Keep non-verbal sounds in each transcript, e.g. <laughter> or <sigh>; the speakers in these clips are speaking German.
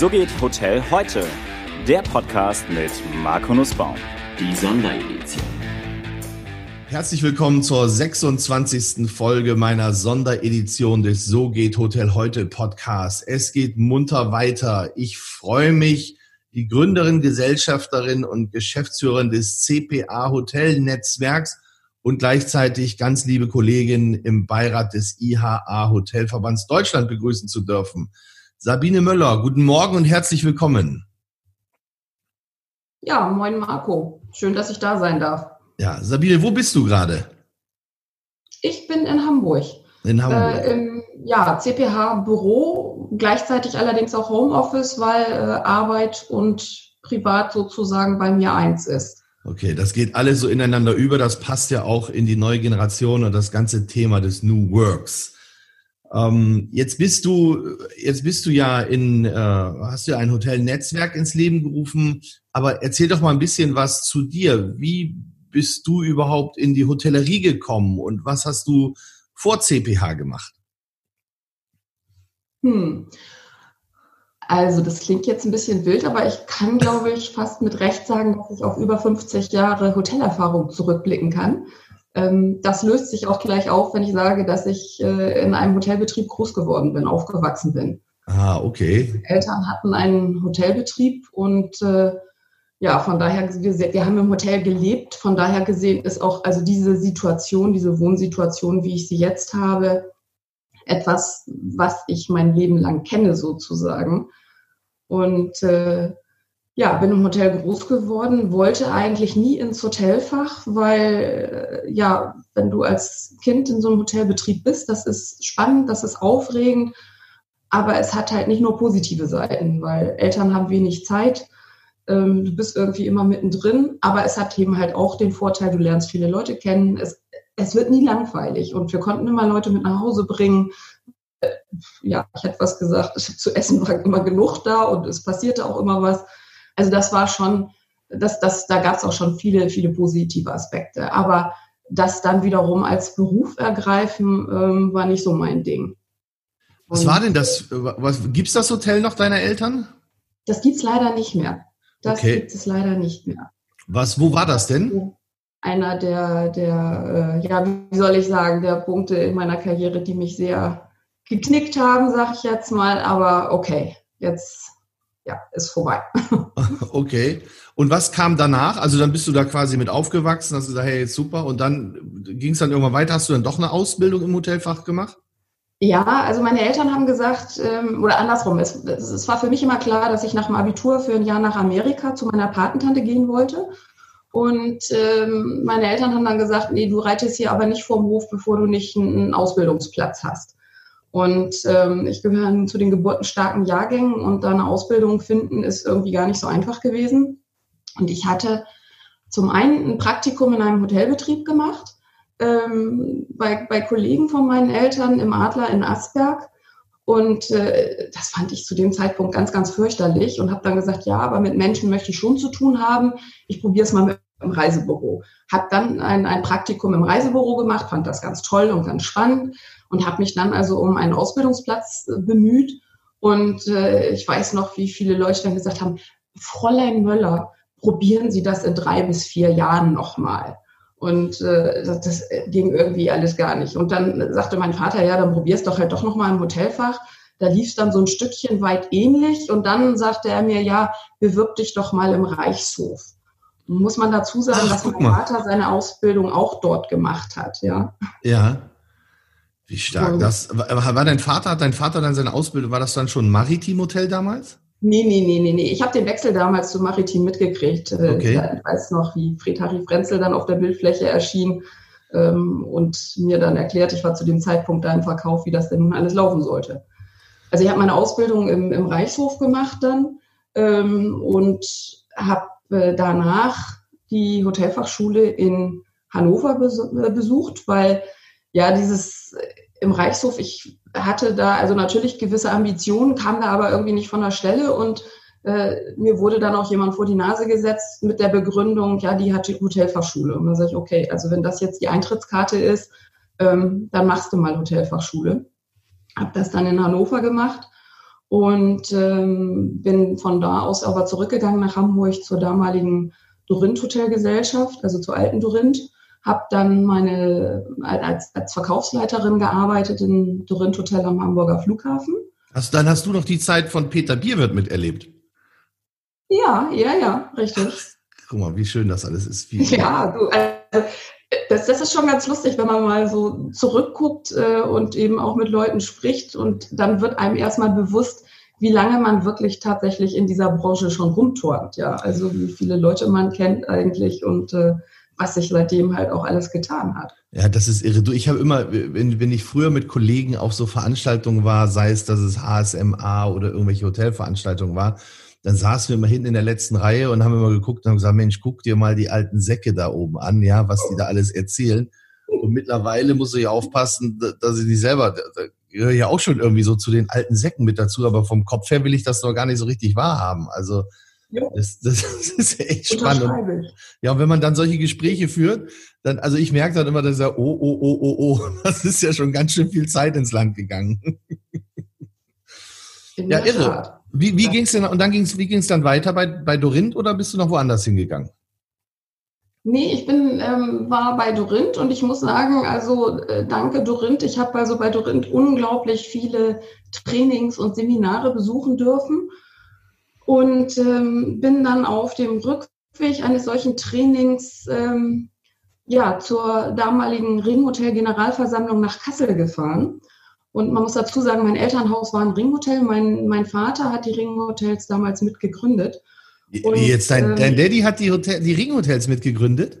So geht Hotel heute. Der Podcast mit Marco Nussbaum. Die Sonderedition. Herzlich willkommen zur 26. Folge meiner Sonderedition des So geht Hotel heute Podcast. Es geht munter weiter. Ich freue mich, die Gründerin, Gesellschafterin und Geschäftsführerin des CPA Hotel Netzwerks und gleichzeitig ganz liebe Kollegin im Beirat des IHA Hotelverbands Deutschland begrüßen zu dürfen. Sabine Möller, guten Morgen und herzlich willkommen. Ja, moin Marco. Schön, dass ich da sein darf. Ja, Sabine, wo bist du gerade? Ich bin in Hamburg. In Hamburg. Äh, Im ja, CPH-Büro, gleichzeitig allerdings auch Homeoffice, weil äh, Arbeit und Privat sozusagen bei mir eins ist. Okay, das geht alles so ineinander über. Das passt ja auch in die neue Generation und das ganze Thema des New Works. Ähm, jetzt bist du, jetzt bist du ja in, äh, hast du ja ein Hotelnetzwerk ins Leben gerufen. Aber erzähl doch mal ein bisschen was zu dir. Wie bist du überhaupt in die Hotellerie gekommen und was hast du vor CPH gemacht? Hm. Also das klingt jetzt ein bisschen wild, aber ich kann, glaube ich, fast mit Recht sagen, dass ich auf über 50 Jahre Hotelerfahrung zurückblicken kann. Ähm, das löst sich auch gleich auf, wenn ich sage, dass ich äh, in einem Hotelbetrieb groß geworden bin, aufgewachsen bin. Ah, okay. Meine Eltern hatten einen Hotelbetrieb und äh, ja, von daher, wir, wir haben im Hotel gelebt. Von daher gesehen ist auch also diese Situation, diese Wohnsituation, wie ich sie jetzt habe, etwas, was ich mein Leben lang kenne sozusagen. Und äh, ja, bin im Hotel groß geworden, wollte eigentlich nie ins Hotelfach, weil äh, ja, wenn du als Kind in so einem Hotelbetrieb bist, das ist spannend, das ist aufregend, aber es hat halt nicht nur positive Seiten, weil Eltern haben wenig Zeit, ähm, du bist irgendwie immer mittendrin, aber es hat eben halt auch den Vorteil, du lernst viele Leute kennen, es, es wird nie langweilig und wir konnten immer Leute mit nach Hause bringen, ja, ich hätte was gesagt, <laughs> zu essen war immer genug da und es passierte auch immer was. Also das war schon, das, das, da gab es auch schon viele, viele positive Aspekte. Aber das dann wiederum als Beruf ergreifen, ähm, war nicht so mein Ding. Was war denn das? Was, gibt's das Hotel noch deiner Eltern? Das gibt's leider nicht mehr. Das Okay. gibt es leider nicht mehr. Was, wo war das denn? Einer der, der, äh, ja, wie soll ich sagen, der Punkte in meiner Karriere, die mich sehr geknickt haben, sag ich jetzt mal. Aber okay, jetzt ja, ist vorbei. <laughs> Okay. Und was kam danach? Also dann bist du da quasi mit aufgewachsen, hast gesagt, hey, super. Und dann ging es dann irgendwann weiter. Hast du dann doch eine Ausbildung im Hotelfach gemacht? Ja, also meine Eltern haben gesagt, ähm, oder andersrum, es, es, es war für mich immer klar, dass ich nach dem Abitur für ein Jahr nach Amerika zu meiner Patentante gehen wollte. Und ähm, meine Eltern haben dann gesagt, nee, du reitest hier aber nicht vorm Hof, bevor du nicht einen Ausbildungsplatz hast. Und ähm, ich gehöre zu den geburtenstarken Jahrgängen und da eine Ausbildung finden ist irgendwie gar nicht so einfach gewesen. Und ich hatte zum einen ein Praktikum in einem Hotelbetrieb gemacht, ähm, bei, bei Kollegen von meinen Eltern im Adler in Asberg. Und äh, das fand ich zu dem Zeitpunkt ganz, ganz fürchterlich und habe dann gesagt, ja, aber mit Menschen möchte ich schon zu tun haben. Ich probiere es mal mit im Reisebüro. Habe dann ein, ein Praktikum im Reisebüro gemacht, fand das ganz toll und ganz spannend und habe mich dann also um einen Ausbildungsplatz äh, bemüht. Und äh, ich weiß noch, wie viele Leute dann gesagt haben, Fräulein Möller, probieren Sie das in drei bis vier Jahren nochmal. Und äh, das, das ging irgendwie alles gar nicht. Und dann sagte mein Vater, ja, dann probier's doch halt doch nochmal im Hotelfach. Da lief es dann so ein Stückchen weit ähnlich. Und dann sagte er mir, ja, bewirb dich doch mal im Reichshof. Muss man dazu sagen, Ach, dass mein. Vater seine Ausbildung auch dort gemacht hat, ja. Ja. Wie stark. Das, war dein Vater, hat dein Vater dann seine Ausbildung, war das dann schon ein Maritim-Hotel damals? Nee, nee, nee, nee, nee. Ich habe den Wechsel damals zu Maritim mitgekriegt. Äh, Okay. Ich weiß noch, wie Fred Harry Frenzel dann auf der Bildfläche erschien ähm, und mir dann erklärt, ich war zu dem Zeitpunkt da im Verkauf, wie das denn nun alles laufen sollte. Also ich habe meine Ausbildung im, im Reichshof gemacht dann ähm, und habe äh, danach die Hotelfachschule in Hannover äh, besucht, weil ja dieses äh, im Reichshof, ich hatte da also natürlich gewisse Ambitionen, kam da aber irgendwie nicht von der Stelle und äh, mir wurde dann auch jemand vor die Nase gesetzt mit der Begründung, ja, die hat die Hotelfachschule. Und dann sage ich, okay, also wenn das jetzt die Eintrittskarte ist, ähm, dann machst du mal Hotelfachschule. Habe das dann in Hannover gemacht und ähm, bin von da aus aber zurückgegangen nach Hamburg zur damaligen Dorint Hotelgesellschaft, also zur alten Dorint. Habe dann meine als, als Verkaufsleiterin gearbeitet im Dorint Hotel am Hamburger Flughafen. Also dann hast du noch die Zeit von Peter Bierwirt miterlebt. Ja, ja, ja, richtig. Guck mal, wie schön das alles ist. Wie ja, du, also, das, das ist schon ganz lustig, wenn man mal so zurückguckt äh, und eben auch mit Leuten spricht und dann wird einem erstmal bewusst, wie lange man wirklich tatsächlich in dieser Branche schon rumturnt, ja. Also wie viele Leute man kennt eigentlich und äh, was sich seitdem halt auch alles getan hat. Ja, das ist irre. Du, ich habe immer, wenn, wenn ich früher mit Kollegen auf so Veranstaltungen war, sei es, dass es HSMA oder irgendwelche Hotelveranstaltungen war, dann saßen wir immer hinten in der letzten Reihe und haben immer geguckt und haben gesagt, Mensch, guck dir mal die alten Säcke da oben an, ja, was die da alles erzählen. Und mittlerweile muss ich aufpassen, dass ich die selber, da gehöre ja auch schon irgendwie so zu den alten Säcken mit dazu, aber vom Kopf her will ich das noch gar nicht so richtig wahrhaben. Also das, das, <laughs> das ist echt spannend. Ja, und wenn man dann solche Gespräche führt, dann, also ich merke dann immer, dass er, oh, oh, oh, oh, oh, <laughs> das ist ja schon ganz schön viel Zeit ins Land gegangen. ja, irre. Wie, wie ja. ging es denn, und dann ging's, wie ging es dann weiter bei, bei Dorint oder bist du noch woanders hingegangen? Nee, ich bin, ähm, war bei Dorint und ich muss sagen, also äh, danke Dorint. Ich habe also bei Dorint unglaublich viele Trainings und Seminare besuchen dürfen und ähm, bin dann auf dem Rückweg eines solchen Trainings ähm, ja, zur damaligen Ringhotel Generalversammlung nach Kassel gefahren und man muss dazu sagen, mein Elternhaus war ein Ringhotel. Mein, mein Vater hat die Ringhotels damals mitgegründet. Und, jetzt dein, ähm, dein Daddy hat die, Hotel, die Ringhotels mitgegründet?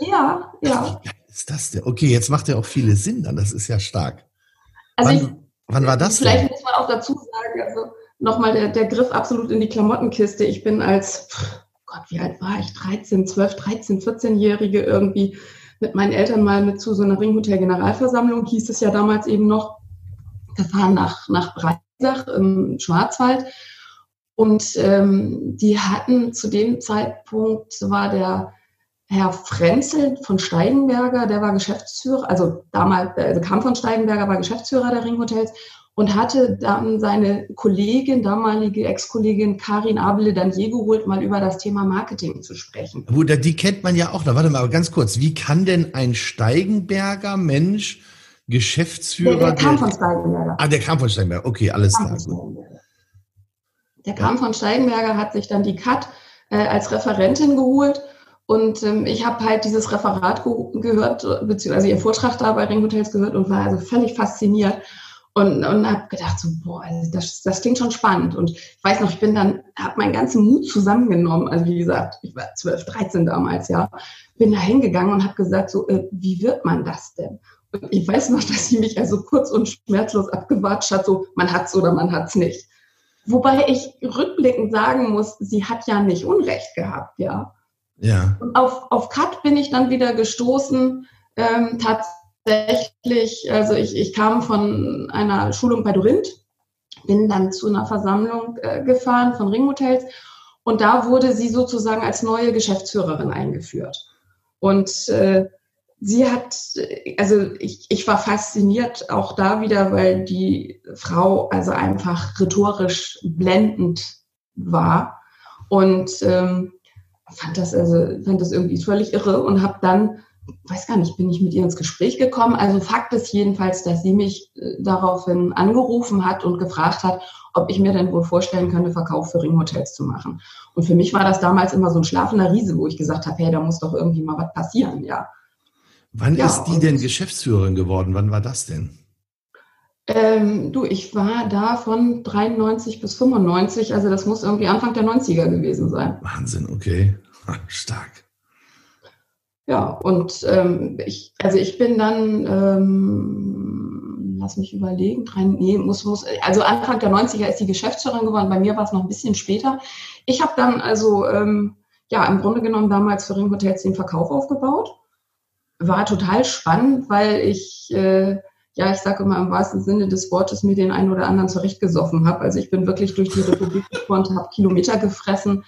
Ja, ja. Wie ist das denn? Okay, jetzt macht ja auch viele Sinn dann. Das ist ja stark. Also wann, ich, wann war das Vielleicht denn? muss man auch dazu sagen, also nochmal der, der Griff absolut in die Klamottenkiste. Ich bin als, Gott, wie alt war ich? 13, 12, 13, 14-Jährige irgendwie mit meinen Eltern mal mit zu so einer Ringhotel-Generalversammlung, hieß es ja damals eben noch, gefahren nach, nach Breisach im Schwarzwald. Und ähm, die hatten zu dem Zeitpunkt, war der Herr Frenzel von Steigenberger, der war Geschäftsführer, also damals, also kam von Steigenberger, war Geschäftsführer der Ringhotels und hatte dann seine Kollegin, damalige Ex-Kollegin Karin Abele dann je geholt, mal über das Thema Marketing zu sprechen. Gut, die kennt man ja auch. Da warte mal, aber ganz kurz. Wie kann denn ein Steigenberger Mensch Geschäftsführer. Der, der kam von Steigenberger. Ah, der kam von Steigenberger. Okay, alles klar. Der kam von Steigenberger, hat sich dann die Cut äh, als Referentin geholt. Und ähm, ich habe halt dieses Referat ge gehört, beziehungsweise ihr Vortrag da bei Ringhotels gehört und war also völlig fasziniert und, und habe gedacht so, boah, also das, das klingt schon spannend. Und ich weiß noch, ich bin dann, habe meinen ganzen Mut zusammengenommen. Also wie gesagt, ich war 12, 13 damals, ja. Bin da hingegangen und habe gesagt, so, äh, wie wird man das denn? ich weiß noch, <laughs> dass sie mich also kurz und schmerzlos abgewatscht hat, so man hat's oder man hat's nicht. Wobei ich rückblickend sagen muss, sie hat ja nicht Unrecht gehabt, ja. Ja. Und auf, auf Cut bin ich dann wieder gestoßen, ähm, tatsächlich, also ich, ich kam von einer Schulung bei Dorint, bin dann zu einer Versammlung äh, gefahren von Ringhotels und da wurde sie sozusagen als neue Geschäftsführerin eingeführt. Und äh, sie hat, also ich, ich war fasziniert auch da wieder, weil die Frau also einfach rhetorisch blendend war und ähm, fand das also fand das irgendwie völlig irre und habe dann weiß gar nicht, bin ich mit ihr ins Gespräch gekommen. Also Fakt ist jedenfalls, dass sie mich äh, daraufhin angerufen hat und gefragt hat, ob ich mir denn wohl vorstellen könnte, Verkauf für Ringhotels zu machen. Und für mich war das damals immer so ein schlafender Riese, wo ich gesagt habe, hey, da muss doch irgendwie mal was passieren, ja. Wann ja, ist die denn Geschäftsführerin geworden? Wann war das denn? Ähm, du, ich war da von 93 bis 95, also das muss irgendwie Anfang der 90er gewesen sein. Wahnsinn, okay. <laughs> Stark. Ja, und ähm, ich, also ich bin dann, ähm, lass mich überlegen, drei, nee, muss, muss, also Anfang der 90er ist die Geschäftsführerin geworden, bei mir war es noch ein bisschen später. Ich habe dann also, ähm, ja, im Grunde genommen damals für Ring Hotels den Verkauf aufgebaut war total spannend, weil ich, äh, ja, ich sage immer im wahrsten Sinne des Wortes, mir den einen oder anderen zurechtgesoffen habe. Also ich bin wirklich durch die Republik gefahren, habe Kilometer gefressen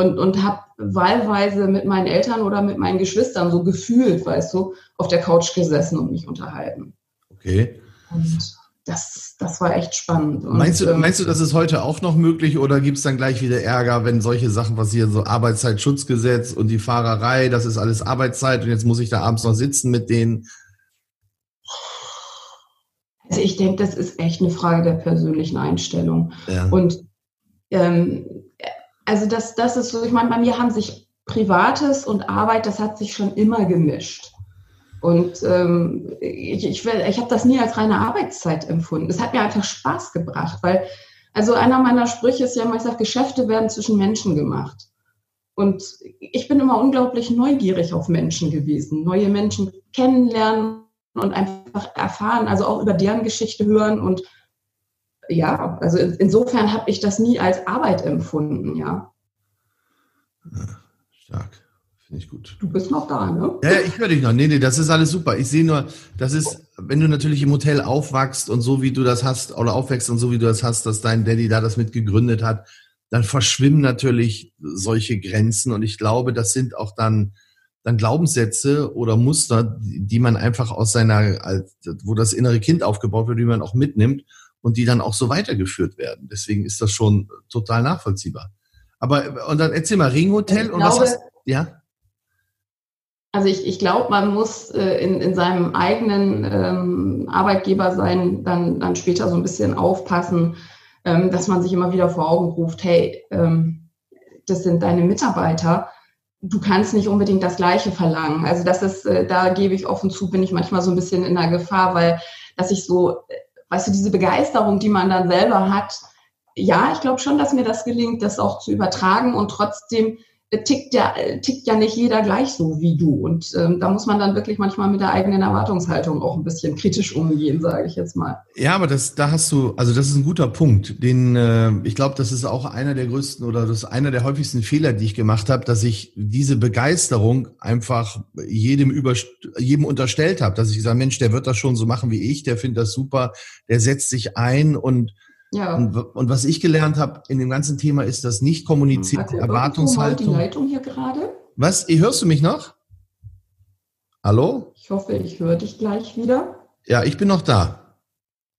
und, und habe wahlweise mit meinen Eltern oder mit meinen Geschwistern so gefühlt, weißt du, auf der Couch gesessen und mich unterhalten. Okay. Und das, das war echt spannend. Und, meinst, du, ähm, meinst du, das ist heute auch noch möglich oder gibt es dann gleich wieder Ärger, wenn solche Sachen passieren, so Arbeitszeitschutzgesetz und die Fahrerei, das ist alles Arbeitszeit und jetzt muss ich da abends noch sitzen mit denen? Also ich denke, das ist echt eine Frage der persönlichen Einstellung. Ja. Und ähm, also das, das ist so, ich meine, bei mir haben sich Privates und Arbeit, das hat sich schon immer gemischt. Und ähm, ich, ich, ich habe das nie als reine Arbeitszeit empfunden. Es hat mir einfach Spaß gebracht, weil, also einer meiner Sprüche ist ja immer, ich sage, Geschäfte werden zwischen Menschen gemacht. Und ich bin immer unglaublich neugierig auf Menschen gewesen, neue Menschen kennenlernen und einfach erfahren, also auch über deren Geschichte hören. Und ja, also insofern habe ich das nie als Arbeit empfunden, ja. ja stark. Finde ich gut. Du bist noch da, ne? Ja, ich höre dich noch. Nee, nee, das ist alles super. Ich sehe nur, das ist, wenn du natürlich im Hotel aufwachst und so wie du das hast, oder aufwächst und so wie du das hast, dass dein Daddy da das mit gegründet hat, dann verschwimmen natürlich solche Grenzen. Und ich glaube, das sind auch dann, dann Glaubenssätze oder Muster, die man einfach aus seiner, wo das innere Kind aufgebaut wird, die man auch mitnimmt und die dann auch so weitergeführt werden. Deswegen ist das schon total nachvollziehbar. Aber, und dann erzähl mal, Ringhotel und glaube, was hast, ja? Also ich, ich glaube, man muss äh, in, in seinem eigenen ähm, Arbeitgeber sein, dann, dann später so ein bisschen aufpassen, ähm, dass man sich immer wieder vor Augen ruft, hey, ähm, das sind deine Mitarbeiter, du kannst nicht unbedingt das Gleiche verlangen. Also das ist, äh, da gebe ich offen zu, bin ich manchmal so ein bisschen in der Gefahr, weil dass ich so, äh, weißt du, diese Begeisterung, die man dann selber hat, ja, ich glaube schon, dass mir das gelingt, das auch zu übertragen und trotzdem tickt ja, tickt ja nicht jeder gleich so wie du. Und ähm, da muss man dann wirklich manchmal mit der eigenen Erwartungshaltung auch ein bisschen kritisch umgehen, sage ich jetzt mal. Ja, aber das, da hast du, also das ist ein guter Punkt. Den, äh, ich glaube, das ist auch einer der größten oder das ist einer der häufigsten Fehler, die ich gemacht habe, dass ich diese Begeisterung einfach jedem über jedem unterstellt habe, dass ich sage, Mensch, der wird das schon so machen wie ich, der findet das super, der setzt sich ein und ja. Und, und, was ich gelernt habe in dem ganzen Thema ist das nicht kommunizierte hm. Erwartungshaltung. die Leitung hier gerade? Was? Hörst du mich noch? Hallo? Ich hoffe, ich höre dich gleich wieder. Ja, ich bin noch da.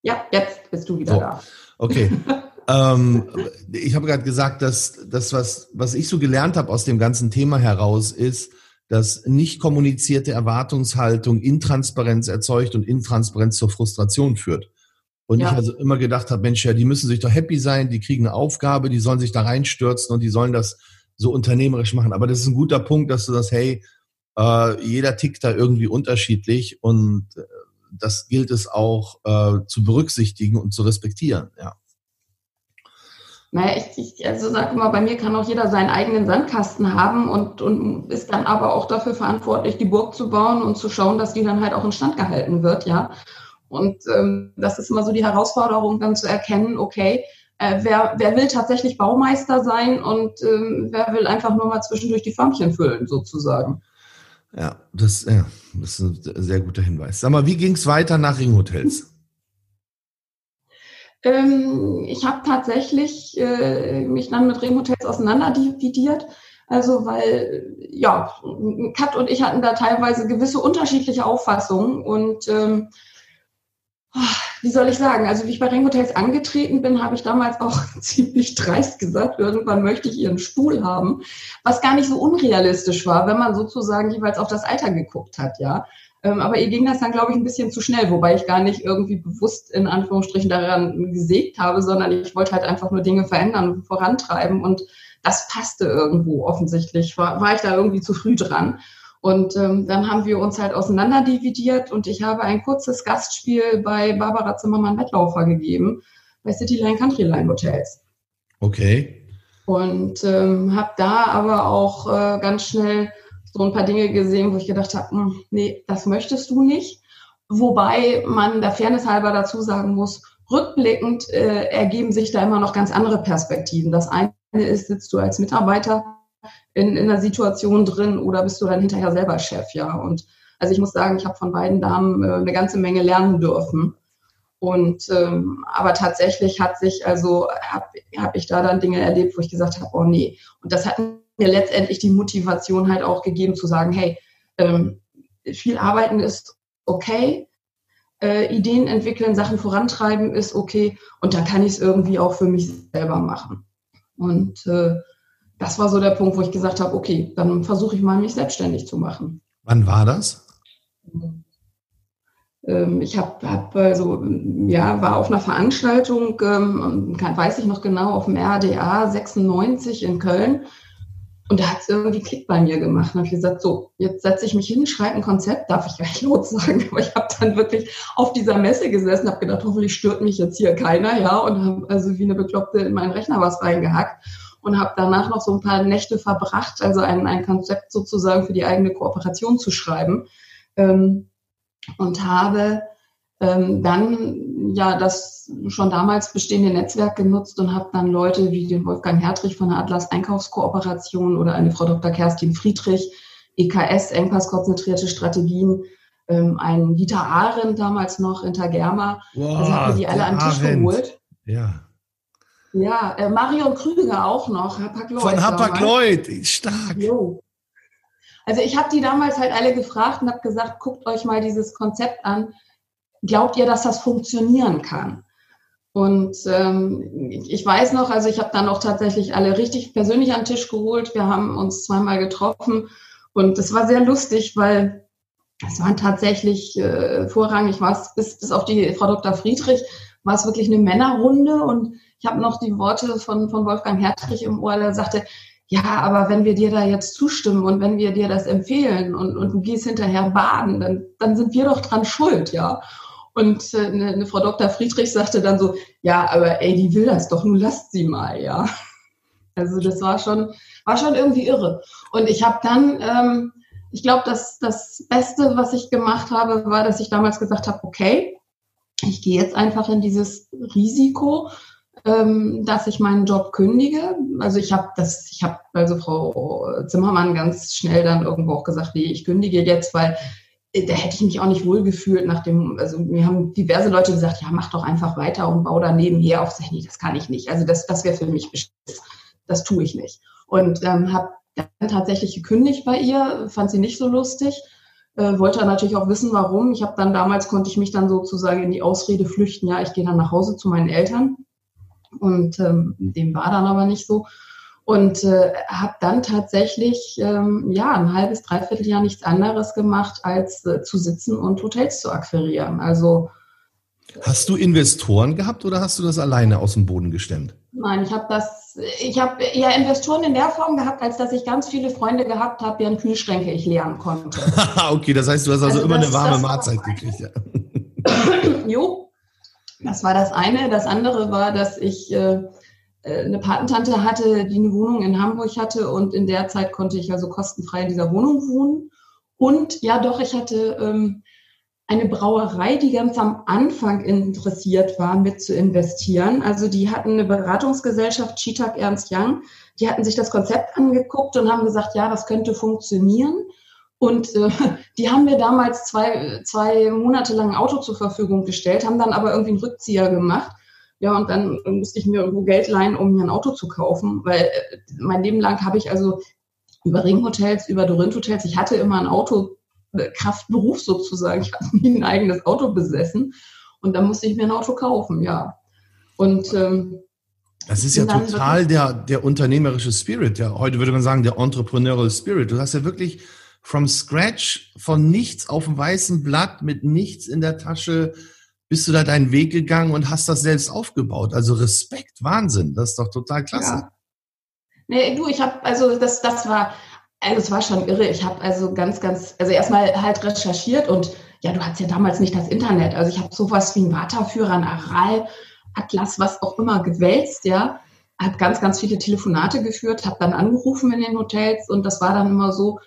Ja, jetzt bist du wieder so. da. Okay. <laughs> ähm, ich habe gerade gesagt, dass das, was, was ich so gelernt habe aus dem ganzen Thema heraus, ist, dass nicht kommunizierte Erwartungshaltung Intransparenz erzeugt und Intransparenz zur Frustration führt. Und ja. ich also immer gedacht habe, Mensch, ja, die müssen sich doch happy sein, die kriegen eine Aufgabe, die sollen sich da reinstürzen und die sollen das so unternehmerisch machen. Aber das ist ein guter Punkt, dass du das, hey, äh, jeder tickt da irgendwie unterschiedlich und äh, das gilt es auch äh, zu berücksichtigen und zu respektieren, ja. Naja, ich, ich also sag mal, bei mir kann auch jeder seinen eigenen Sandkasten haben und, und ist dann aber auch dafür verantwortlich, die Burg zu bauen und zu schauen, dass die dann halt auch instand gehalten wird, ja. Und ähm, das ist immer so die Herausforderung, dann zu erkennen, okay, äh, wer, wer will tatsächlich Baumeister sein und ähm, wer will einfach nur mal zwischendurch die Förmchen füllen, sozusagen. Ja, das, ja, das ist ein sehr guter Hinweis. Sag mal, wie ging es weiter nach Ringhotels? Ähm, ich habe tatsächlich äh, mich dann mit Ringhotels auseinanderdividiert. Also weil, ja, Kat und ich hatten da teilweise gewisse unterschiedliche Auffassungen und ähm, wie soll ich sagen, also wie ich bei Ring Hotels angetreten bin, habe ich damals auch <laughs> ziemlich dreist gesagt, irgendwann möchte ich ihren Stuhl haben, was gar nicht so unrealistisch war, wenn man sozusagen jeweils auf das Alter geguckt hat, ja. Ähm, aber ihr ging das dann, glaube ich, ein bisschen zu schnell, wobei ich gar nicht irgendwie bewusst in Anführungsstrichen daran gesägt habe, sondern ich wollte halt einfach nur Dinge verändern vorantreiben und das passte irgendwo offensichtlich, war, war ich da irgendwie zu früh dran. Und ähm, dann haben wir uns halt auseinanderdividiert und ich habe ein kurzes Gastspiel bei Barbara Zimmermann-Wettlaufer gegeben, bei Cityline Countryline Hotels. Okay. Und ähm, habe da aber auch äh, ganz schnell so ein paar Dinge gesehen, wo ich gedacht habe, hm, nee, das möchtest du nicht. Wobei man der Fairness halber dazu sagen muss, rückblickend äh, ergeben sich da immer noch ganz andere Perspektiven. Das eine ist, sitzt du als Mitarbeiter in, in einer Situation drin oder bist du dann hinterher selber Chef, ja. Und also ich muss sagen, ich habe von beiden Damen äh, eine ganze Menge lernen dürfen. Und ähm, aber tatsächlich hat sich, also habe hab ich da dann Dinge erlebt, wo ich gesagt habe, oh nee. Und das hat mir letztendlich die Motivation halt auch gegeben zu sagen, hey, ähm, viel arbeiten ist okay, äh, Ideen entwickeln, Sachen vorantreiben ist okay und dann kann ich es irgendwie auch für mich selber machen. Und äh, das war so der Punkt, wo ich gesagt habe, okay, dann versuche ich mal, mich selbstständig zu machen. Wann war das? Ähm, ich habe hab also, ja, war auf einer Veranstaltung, ähm, weiß ich noch genau, auf dem RDA 96 in Köln. Und da hat es irgendwie Klick bei mir gemacht. Und habe ich gesagt, so, jetzt setze ich mich hin, schreibe ein Konzept, darf ich gleich <laughs> los sagen. Aber ich habe dann wirklich auf dieser Messe gesessen, habe gedacht, hoffentlich stört mich jetzt hier keiner, ja, und habe also wie eine Bekloppte in meinen Rechner was reingehackt und habe danach noch so ein paar Nächte verbracht, also ein, ein Konzept sozusagen für die eigene Kooperation zu schreiben. Ähm, und habe ähm, dann ja das schon damals bestehende Netzwerk genutzt und habe dann Leute wie den Wolfgang Hertrich von der Atlas Einkaufskooperation oder eine Frau Dr. Kerstin Friedrich, EKS, engpasskonzentrierte Strategien, ähm, ein Dieter Arendt damals noch, Intergerma. Wow, also mir die alle an den Tisch geholt. Ja. Ja, äh, Marion Krüger auch noch, Hapag-Lloyd. Von Hapag-Lloyd, stark. Jo. Also ich habe die damals halt alle gefragt und habe gesagt, guckt euch mal dieses Konzept an. Glaubt ihr, dass das funktionieren kann? Und ähm, ich weiß noch, also ich habe dann auch tatsächlich alle richtig persönlich an den Tisch geholt. Wir haben uns zweimal getroffen und es war sehr lustig, weil es waren tatsächlich äh, vorrangig, war es bis, bis auf die Frau Dr. Friedrich, war es wirklich eine Männerrunde und ich habe noch die Worte von, von Wolfgang Hertrich im Ohr, der sagte, ja, aber wenn wir dir da jetzt zustimmen und wenn wir dir das empfehlen und, und du gehst hinterher baden, dann, dann sind wir doch dran schuld, ja. Und äh, eine, eine Frau Dr. Friedrich sagte dann so, ja, aber ey, die will das doch, nun lasst sie mal, ja. Also das war schon, war schon irgendwie irre. Und ich habe dann, ähm, ich glaube, das, das Beste, was ich gemacht habe, war, dass ich damals gesagt habe, okay, ich gehe jetzt einfach in dieses Risiko, ähm, dass ich meinen Job kündige. Also ich habe das, ich habe also Frau Zimmermann ganz schnell dann irgendwo auch gesagt, nee, ich kündige jetzt, weil äh, da hätte ich mich auch nicht wohlgefühlt nach dem, also mir haben diverse Leute gesagt, ja, mach doch einfach weiter und bau da nebenher auf. Nee, das kann ich nicht. Also das, das wäre für mich beschiss. Das tue ich nicht. Und ähm, habe dann tatsächlich gekündigt bei ihr, fand sie nicht so lustig. Äh, wollte natürlich auch wissen, warum. Ich habe dann damals konnte ich mich dann sozusagen in die Ausrede flüchten, ja, ich gehe dann nach Hause zu meinen Eltern. Und ähm, dem war dann aber nicht so. Und äh, habe dann tatsächlich ähm, ja ein halbes, dreiviertel Jahr nichts anderes gemacht, als äh, zu sitzen und Hotels zu akquirieren. Also Hast du Investoren gehabt oder hast du das alleine aus dem Boden gestemmt? Nein, ich habe das, ich habe eher Investoren in der Form gehabt, als dass ich ganz viele Freunde gehabt habe, deren Kühlschränke ich leeren konnte. <laughs> okay, das heißt, du hast also, also immer das, eine warme Mahlzeit gekriegt. Ja. jo, das war das eine. Das andere war, dass ich äh, äh, eine Patentante hatte, die eine Wohnung in Hamburg hatte und in der Zeit konnte ich also kostenfrei in dieser Wohnung wohnen. Und ja, doch, ich hatte ähm, eine Brauerei, die ganz am Anfang interessiert war, mit zu investieren. Also die hatten eine Beratungsgesellschaft, Cheetah Ernst Young, die hatten sich das Konzept angeguckt und haben gesagt, ja, das könnte funktionieren. Und äh, <laughs> die haben mir damals zwei, zwei Monate lang ein Auto zur Verfügung gestellt, haben dann aber irgendwie einen Rückzieher gemacht. Ja, und dann musste ich mir irgendwo Geld leihen, um mir ein Auto zu kaufen, weil äh, mein Leben lang habe ich also über Ringhotels, über Dorint-Hotels, ich hatte immer ein Auto, äh, Kraftberuf sozusagen. Ich <laughs> habe nie ein eigenes Auto besessen. Und dann musste ich mir ein Auto kaufen, ja. Und ähm, das ist ja total der, der unternehmerische Spirit. Ja, heute würde man sagen, der entrepreneurial Spirit. Du hast ja wirklich from scratch, von nichts auf dem weißen Blatt, mit nichts in der Tasche, bist du da deinen Weg gegangen und hast das selbst aufgebaut. Also Respekt, Wahnsinn, das ist doch total klasse. Ja. Nee, du, ich habe, also das, das war, also es war schon irre. Ich habe also ganz, ganz, also erstmal halt recherchiert und ja, du hattest ja damals nicht das Internet. Also ich habe sowas wie einen Warterführer, ein Aral, Atlas, was auch immer gewälzt, ja. Habe ganz, ganz viele Telefonate geführt, habe dann angerufen in den Hotels und das war dann immer so,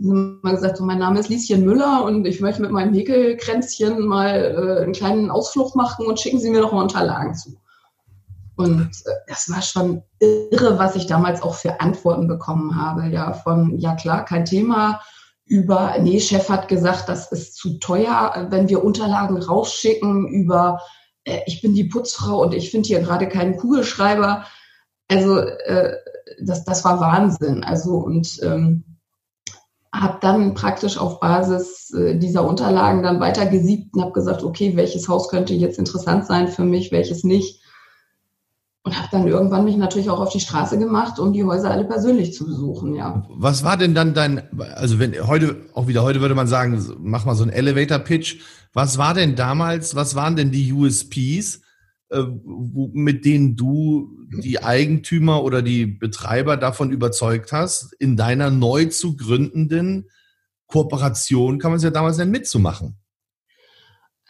mal gesagt, so, mein Name ist Lieschen Müller und ich möchte mit meinem Häkelkränzchen mal äh, einen kleinen Ausflug machen und schicken Sie mir doch mal Unterlagen zu. Und äh, das war schon irre, was ich damals auch für Antworten bekommen habe. Ja, von, ja klar, kein Thema, über, nee, Chef hat gesagt, das ist zu teuer, wenn wir Unterlagen rausschicken, über, äh, ich bin die Putzfrau und ich finde hier gerade keinen Kugelschreiber. Also, äh, das, das war Wahnsinn. Also, und ähm, habe dann praktisch auf Basis äh, dieser Unterlagen dann weiter gesiebt und habe gesagt, okay, welches Haus könnte jetzt interessant sein für mich, welches nicht. Und habe dann irgendwann mich natürlich auch auf die Straße gemacht, um die Häuser alle persönlich zu besuchen, ja. Was war denn dann dein, also wenn heute, auch wieder heute würde man sagen, mach mal so einen Elevator-Pitch. Was war denn damals, was waren denn die USPs, mit denen du die Eigentümer oder die Betreiber davon überzeugt hast, in deiner neu zu gründenden Kooperation, kann man es ja damals nennen, mitzumachen?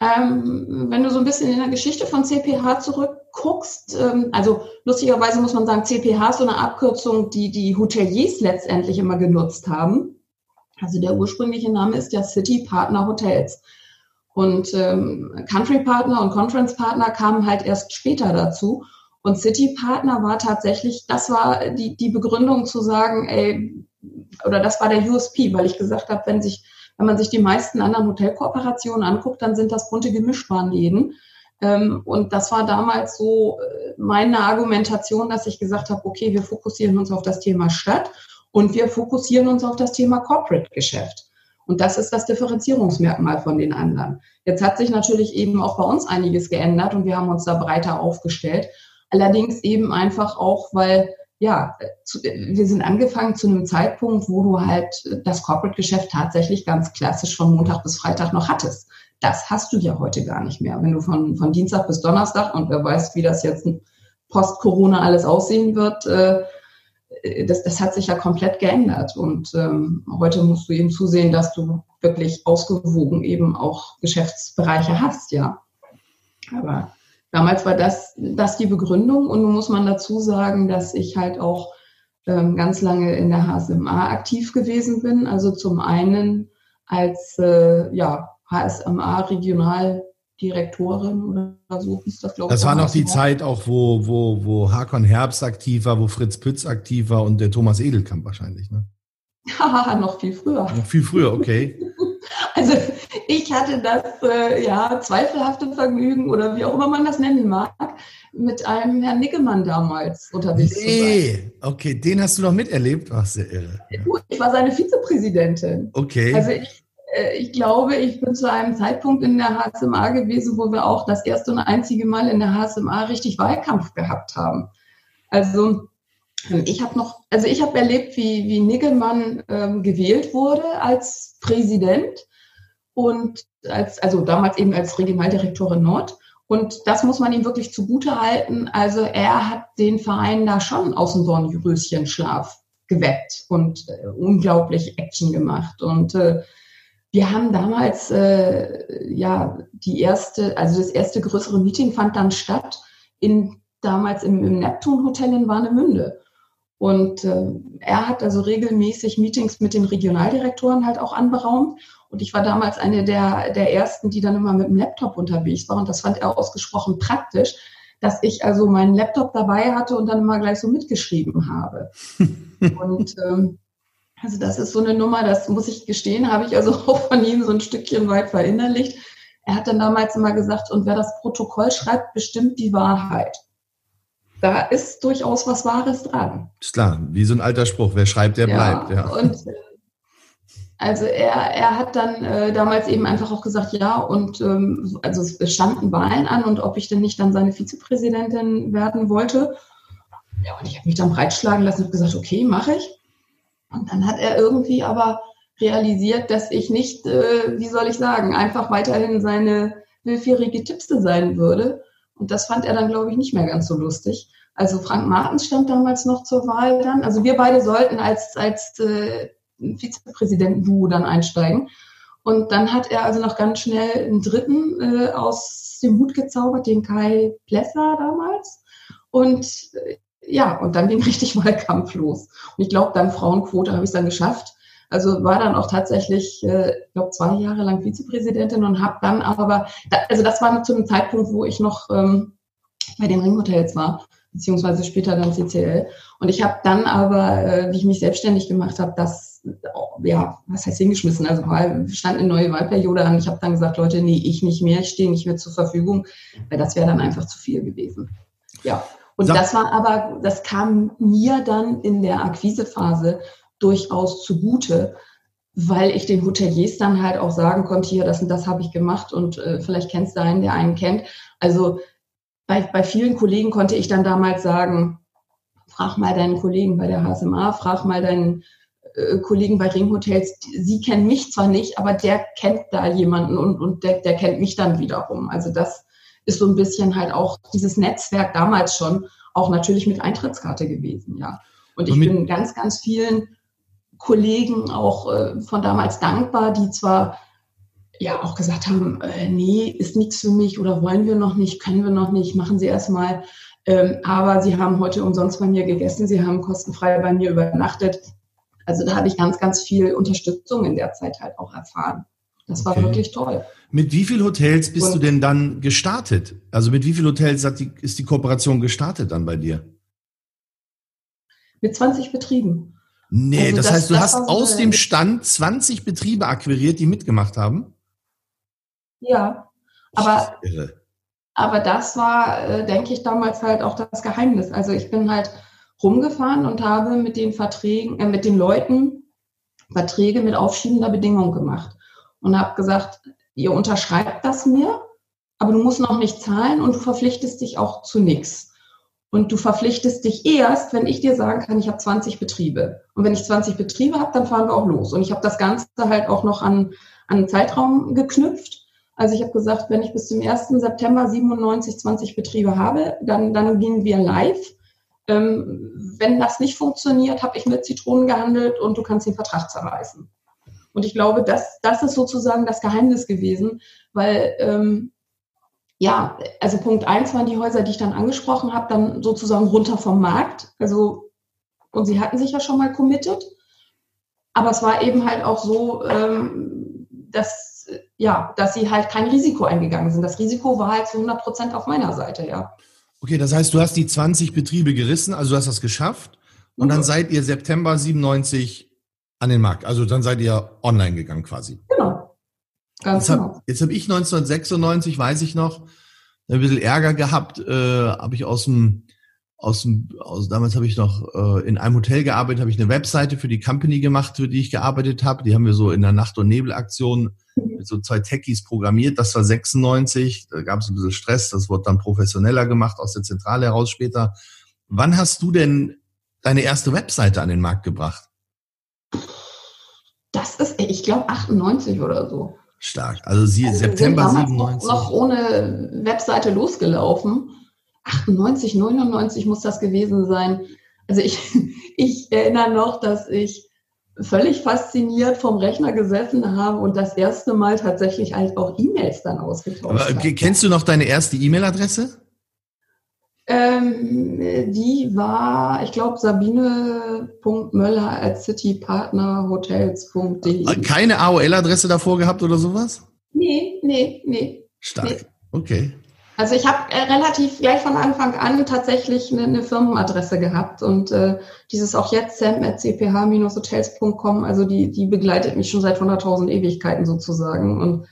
Ähm, wenn du so ein bisschen in der Geschichte von CPH zurückguckst, ähm, also lustigerweise muss man sagen, CPH ist so eine Abkürzung, die die Hoteliers letztendlich immer genutzt haben. Also der ursprüngliche Name ist ja City Partner Hotels. Und ähm, Country Partner und Conference Partner kamen halt erst später dazu. Und City Partner war tatsächlich, das war die, die Begründung zu sagen, ey, oder das war der USP, weil ich gesagt habe, wenn sich, wenn man sich die meisten anderen Hotelkooperationen anguckt, dann sind das bunte Gemischtwarenläden. Ähm, und das war damals so äh, meine Argumentation, dass ich gesagt habe, okay, wir fokussieren uns auf das Thema Stadt und wir fokussieren uns auf das Thema Corporate-Geschäft. Und das ist das Differenzierungsmerkmal von den anderen. Jetzt hat sich natürlich eben auch bei uns einiges geändert und wir haben uns da breiter aufgestellt. Allerdings eben einfach auch, weil ja, wir sind angefangen zu einem Zeitpunkt, wo du halt das Corporate-Geschäft tatsächlich ganz klassisch von Montag bis Freitag noch hattest. Das hast du ja heute gar nicht mehr. Wenn du von, von Dienstag bis Donnerstag und wer weiß, wie das jetzt post-Corona alles aussehen wird, äh, das, das hat sich ja komplett geändert. Und ähm, heute musst du eben zusehen, dass du wirklich ausgewogen eben auch Geschäftsbereiche hast, ja. Aber damals war das, das die Begründung. Und nun muss man dazu sagen, dass ich halt auch ähm, ganz lange in der HSMA aktiv gewesen bin. Also zum einen als äh, ja, HSMA Regional Direktorin oder so hieß das, glaube ich. Das war noch die Zeit auch, wo, wo, wo Hakon Herbst aktiv war, wo Fritz Pütz aktiv war und der Thomas Edelkamp wahrscheinlich, ne? Haha, <laughs> noch viel früher. Noch viel früher, okay. <laughs> also ich hatte das äh, ja zweifelhafte Vergnügen oder wie auch immer man das nennen mag, mit einem Herrn Nickemann damals unterwegs nee, zu sein. okay, den hast du noch miterlebt? Ach, sehr irre. Ja. Ich war seine Vizepräsidentin. Okay. Also ich ich glaube, ich bin zu einem Zeitpunkt in der HSMA gewesen, wo wir auch das erste und einzige Mal in der HSMA richtig Wahlkampf gehabt haben. Also ähm, ich habe noch, also ich habe erlebt, wie, wie Niggelmann ähm, gewählt wurde als Präsident und als, also damals eben als Regionaldirektorin Nord. Und das muss man ihm wirklich zugute halten. Also er hat den Verein da schon aus dem Dornröschenschlaf geweckt und äh, unglaublich Action gemacht. Und äh, wir haben damals äh, ja die erste, also das erste größere Meeting fand dann statt in damals im, im Neptun Hotel in Warnemünde. Und äh, er hat also regelmäßig Meetings mit den Regionaldirektoren halt auch anberaumt. Und ich war damals eine der, der ersten, die dann immer mit dem Laptop unterwegs war. Und das fand er ausgesprochen praktisch, dass ich also meinen Laptop dabei hatte und dann immer gleich so mitgeschrieben habe. <laughs> und ähm, also das ist so eine Nummer, das muss ich gestehen, habe ich also <laughs> auch von ihm so ein Stückchen weit verinnerlicht. Er hat dann damals immer gesagt, und wer das Protokoll schreibt, bestimmt die Wahrheit. Da ist durchaus was Wahres dran. Ist klar, wie so ein alter Spruch, wer schreibt, der ja, bleibt. Ja. Und also er, er hat dann äh, damals eben einfach auch gesagt, ja, und ähm, also es standen Wahlen an und ob ich denn nicht dann seine Vizepräsidentin werden wollte. Ja, und ich habe mich dann breitschlagen lassen und gesagt, okay, mache ich. Und dann hat er irgendwie aber realisiert, dass ich nicht, äh, wie soll ich sagen, einfach weiterhin seine willfährige Tippste sein würde. Und das fand er dann, glaube ich, nicht mehr ganz so lustig. Also Frank Martens stand damals noch zur Wahl dann. Also wir beide sollten als, als äh, Vizepräsidenten-Duo dann einsteigen. Und dann hat er also noch ganz schnell einen dritten äh, aus dem Hut gezaubert, den Kai Plesser damals. Und äh, ja, und dann ging <laughs> richtig Wahlkampf los. Und ich glaube, dank Frauenquote habe ich dann geschafft. Also war dann auch tatsächlich, äh, ich glaube, zwei Jahre lang Vizepräsidentin und habe dann aber, also das war zu einem Zeitpunkt, wo ich noch ähm, bei den Ringhotels war, beziehungsweise später dann CCL. Und ich habe dann aber, äh, wie ich mich selbstständig gemacht habe, das, ja, was heißt hingeschmissen? Also Wahl, stand eine neue Wahlperiode an. Ich habe dann gesagt, Leute, nee, ich nicht mehr, ich stehe nicht mehr zur Verfügung, weil das wäre dann einfach zu viel gewesen. Ja, und Sag das war aber, das kam mir dann in der Akquisephase durchaus zugute, weil ich den Hoteliers dann halt auch sagen konnte, hier, das und das habe ich gemacht und äh, vielleicht kennst du einen, der einen kennt. Also bei, bei vielen Kollegen konnte ich dann damals sagen, frag mal deinen Kollegen bei der HSMA, frag mal deinen äh, Kollegen bei Ringhotels, sie kennen mich zwar nicht, aber der kennt da jemanden und, und der, der kennt mich dann wiederum. Also das ist so ein bisschen halt auch dieses Netzwerk damals schon auch natürlich mit Eintrittskarte gewesen, ja. Und ich bin ganz, ganz vielen Kollegen auch äh, von damals dankbar, die zwar ja auch gesagt haben, äh, nee, ist nichts für mich oder wollen wir noch nicht, können wir noch nicht, machen Sie erstmal. Ähm, aber sie haben heute umsonst bei mir gegessen, sie haben kostenfrei bei mir übernachtet. Also da habe ich ganz, ganz viel Unterstützung in der Zeit halt auch erfahren. Das war okay. wirklich toll. Mit wie vielen Hotels bist Und, du denn dann gestartet? Also mit wie vielen Hotels die, ist die Kooperation gestartet dann bei dir? Mit 20 Betrieben. Nee, also das, das, heißt, du das hast aus dem Stand 20 Betriebe akquiriert, die mitgemacht haben? Ja, aber, aber das war, äh, denke ich, damals halt auch das Geheimnis. Also ich bin halt rumgefahren und habe mit den Verträgen, äh, mit den Leuten Verträge mit aufschiebender Bedingung gemacht und habe gesagt, ihr unterschreibt das mir, aber du musst noch nicht zahlen und du verpflichtest dich auch zu nichts. Und du verpflichtest dich erst, wenn ich dir sagen kann, ich habe 20 Betriebe. Und wenn ich 20 Betriebe habe, dann fahren wir auch los. Und ich habe das Ganze halt auch noch an, an einen Zeitraum geknüpft. Also ich habe gesagt, wenn ich bis zum 1. September 97 20 Betriebe habe, dann, dann gehen wir live. Ähm, wenn das nicht funktioniert, habe ich mit Zitronen gehandelt und du kannst den Vertrag zerreißen. Und ich glaube, das, das ist sozusagen das Geheimnis gewesen, weil ähm, ja, also Punkt eins waren die Häuser, die ich dann angesprochen habe, dann sozusagen runter vom Markt. Also, und sie hatten sich ja schon mal committed. Aber es war eben halt auch so, ähm, dass, ja, dass sie halt kein Risiko eingegangen sind. Das Risiko war halt zu 100 Prozent auf meiner Seite, ja. Okay, das heißt, du hast die 20 Betriebe gerissen, also du hast das geschafft. Und mhm. dann seid ihr September 97 an den Markt. Also dann seid ihr online gegangen quasi. Genau. Ganz jetzt genau. Habe hab ich 1996, weiß ich noch, ein bisschen Ärger gehabt, äh, habe ich aus dem aus dem, aus, damals habe ich noch äh, in einem Hotel gearbeitet, habe ich eine Webseite für die Company gemacht, für die ich gearbeitet habe. Die haben wir so in der Nacht- und Nebelaktion mit so zwei Techies programmiert. Das war 96, da gab es ein bisschen Stress, das wurde dann professioneller gemacht aus der Zentrale heraus später. Wann hast du denn deine erste Webseite an den Markt gebracht? Das ist, ich glaube, 98 oder so. Stark. Also sie also September 97. Noch ohne Webseite losgelaufen. 98, 99 muss das gewesen sein. Also ich, <laughs> ich erinnere noch, dass ich völlig fasziniert vom Rechner gesessen habe und das erste Mal tatsächlich halt auch E-Mails dann ausgetauscht habe. Kennst du noch deine erste E-Mail-Adresse? Ähm, die war, ich glaube, sabine.möller at citypartnerhotels.de. Keine AOL-Adresse davor gehabt oder sowas? Nee, nee, nee. Stark. Nee. Okay. Also ich habe äh, relativ gleich von Anfang an tatsächlich eine, eine Firmenadresse gehabt und äh, dieses auch jetzt sam at cph-hotels.com, also die, die begleitet mich schon seit 100.000 Ewigkeiten sozusagen und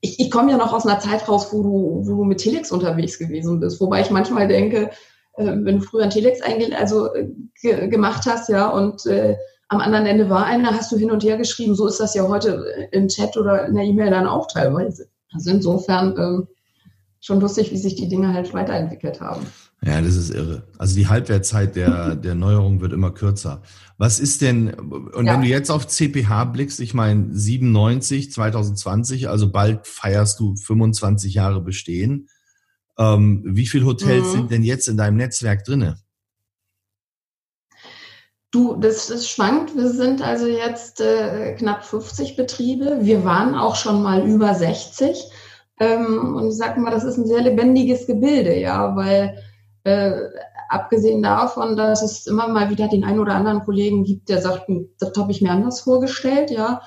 ich, ich komme ja noch aus einer Zeit raus, wo du, wo du mit Telex unterwegs gewesen bist, wobei ich manchmal denke, äh, wenn du früher ein Telex also, äh, gemacht hast, ja, und äh, am anderen Ende war einer, hast du hin und her geschrieben, so ist das ja heute im Chat oder in der E-Mail dann auch teilweise. Also insofern ähm, schon lustig, wie sich die Dinge halt weiterentwickelt haben. Ja, das ist irre. Also die Halbwertzeit der, der Neuerung wird immer kürzer. Was ist denn, und ja. wenn du jetzt auf CPH blickst, ich meine 97, 2020, also bald feierst du 25 Jahre Bestehen. Ähm, wie viele Hotels mhm. sind denn jetzt in deinem Netzwerk drinne? Du, das, das schwankt. Wir sind also jetzt äh, knapp 50 Betriebe. Wir waren auch schon mal über 60. Ähm, und ich sage mal, das ist ein sehr lebendiges Gebilde, ja, weil äh, abgesehen davon, dass es immer mal wieder den einen oder anderen Kollegen gibt, der sagt, hm, das habe ich mir anders vorgestellt, ja,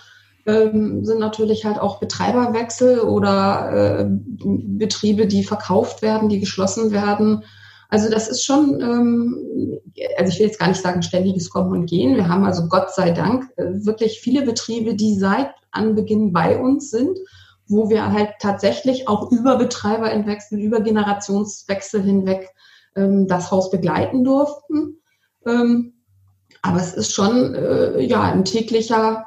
ähm, sind natürlich halt auch Betreiberwechsel oder äh, Betriebe, die verkauft werden, die geschlossen werden. Also das ist schon, ähm, also ich will jetzt gar nicht sagen ständiges Kommen und Gehen. Wir haben also Gott sei Dank äh, wirklich viele Betriebe, die seit Anbeginn bei uns sind, wo wir halt tatsächlich auch über Betreiberwechsel, über Generationswechsel hinweg ähm, das Haus begleiten durften. Ähm, aber es ist schon äh, ja ein täglicher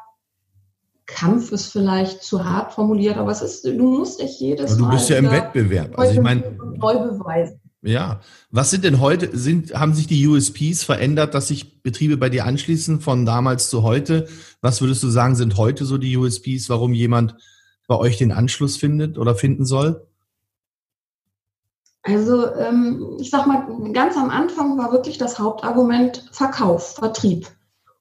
Kampf ist vielleicht zu hart formuliert, aber es ist, du musst dich jedes Mal. Du bist ja im Wettbewerb. Also ich meine, neu beweisen. Ja. Was sind denn heute, sind, haben sich die USPs verändert, dass sich Betriebe bei dir anschließen von damals zu heute? Was würdest du sagen, sind heute so die USPs, warum jemand bei euch den Anschluss findet oder finden soll? Also ähm, ich sag mal, ganz am Anfang war wirklich das Hauptargument Verkauf, Vertrieb.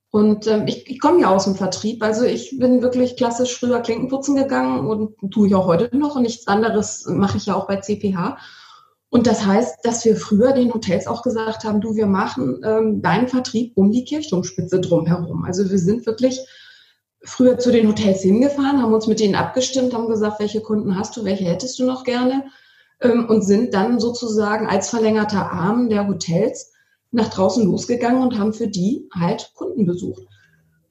Und ähm, ich, ich komme ja aus dem Vertrieb, also ich bin wirklich klassisch früher Klinkenputzen gegangen und tue ich auch heute noch und nichts anderes mache ich ja auch bei CPH. Und das heißt, dass wir früher den Hotels auch gesagt haben, du, wir machen ähm, deinen Vertrieb um die Kirchturmspitze drumherum. Also wir sind wirklich früher zu den Hotels hingefahren, haben uns mit denen abgestimmt, haben gesagt, welche Kunden hast du, welche hättest du noch gerne ähm, und sind dann sozusagen als verlängerter Arm der Hotels nach draußen losgegangen und haben für die halt Kunden besucht.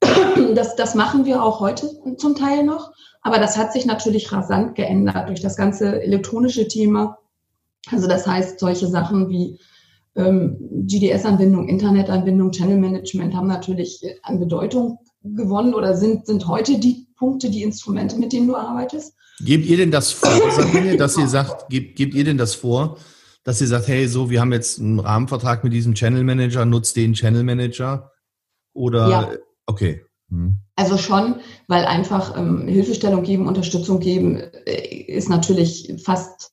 <clears throat> Das, das machen wir auch heute zum Teil noch, aber das hat sich natürlich rasant geändert durch das ganze elektronische Thema. Also das heißt, solche Sachen wie ähm, GDS-Anbindung, Internetanbindung, Channel Management haben natürlich an Bedeutung gewonnen oder sind, sind heute die Punkte, die Instrumente, mit denen du arbeitest. Gebt ihr denn das vor, <laughs> Sabine, dass ihr sagt, gebt, gebt ihr denn das vor, dass ihr sagt, hey, so, wir haben jetzt einen Rahmenvertrag mit diesem Channel Manager, nutzt den Channel Manager? Oder, ja. okay. Hm. Also schon, weil einfach ähm, Hilfestellung geben, Unterstützung geben, äh, ist natürlich fast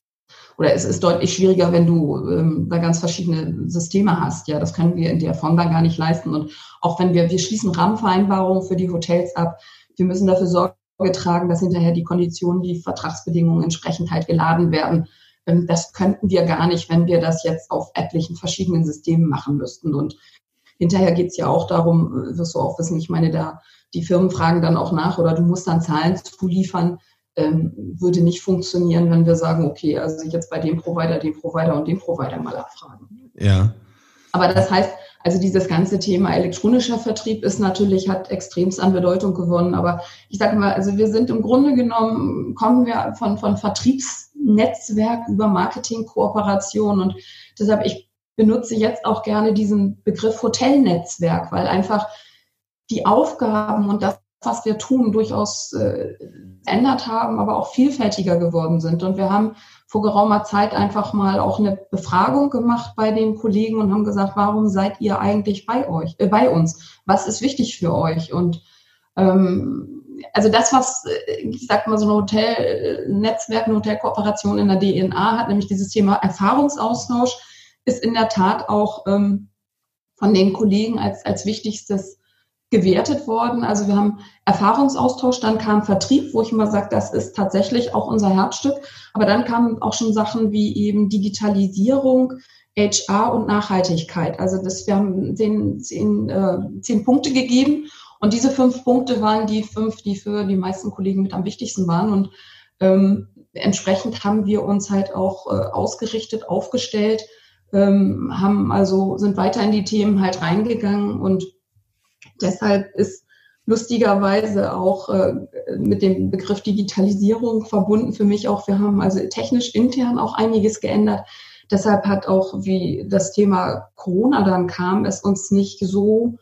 oder es ist deutlich schwieriger, wenn du ähm, da ganz verschiedene Systeme hast. Ja, das können wir in der Form dann gar nicht leisten. Und auch wenn wir, wir schließen Rahmenvereinbarungen für die Hotels ab, wir müssen dafür Sorge tragen, dass hinterher die Konditionen, die Vertragsbedingungen entsprechend halt geladen werden. Ähm, das könnten wir gar nicht, wenn wir das jetzt auf etlichen verschiedenen Systemen machen müssten. Und hinterher geht's ja auch darum, wirst du auch wissen, ich meine, da die Firmen fragen dann auch nach oder du musst dann Zahlen zuliefern, ähm, würde nicht funktionieren, wenn wir sagen, okay, also jetzt bei dem Provider, dem Provider und dem Provider mal abfragen. Ja. Aber das heißt, also dieses ganze Thema elektronischer Vertrieb ist natürlich, hat extremst an Bedeutung gewonnen. Aber ich sage mal, also wir sind im Grunde genommen, kommen wir von, von Vertriebsnetzwerk über Marketingkooperation und deshalb, ich benutze jetzt auch gerne diesen Begriff Hotelnetzwerk, weil einfach die Aufgaben und das, was wir tun, durchaus äh, ändert haben, aber auch vielfältiger geworden sind. Und wir haben vor geraumer Zeit einfach mal auch eine Befragung gemacht bei den Kollegen und haben gesagt, warum seid ihr eigentlich bei euch, äh, bei uns? Was ist wichtig für euch? Und ähm, also das, was äh, ich sag mal so ein Hotelnetzwerk, eine Hotelkooperation in der DNA hat, nämlich dieses Thema Erfahrungsaustausch, ist in der Tat auch ähm, von den Kollegen als als wichtigstes gewertet worden. Also wir haben Erfahrungsaustausch, dann kam Vertrieb, wo ich immer sage, das ist tatsächlich auch unser Herzstück. Aber dann kamen auch schon Sachen wie eben Digitalisierung, HR und Nachhaltigkeit. Also das, wir haben zehn, zehn, äh, zehn Punkte gegeben und diese fünf Punkte waren die fünf, die für die meisten Kollegen mit am wichtigsten waren. Und ähm, entsprechend haben wir uns halt auch äh, ausgerichtet, aufgestellt, ähm, haben also sind weiter in die Themen halt reingegangen und Deshalb ist lustigerweise auch äh, mit dem Begriff Digitalisierung verbunden für mich auch, wir haben also technisch intern auch einiges geändert. Deshalb hat auch, wie das Thema Corona dann kam, es uns nicht so,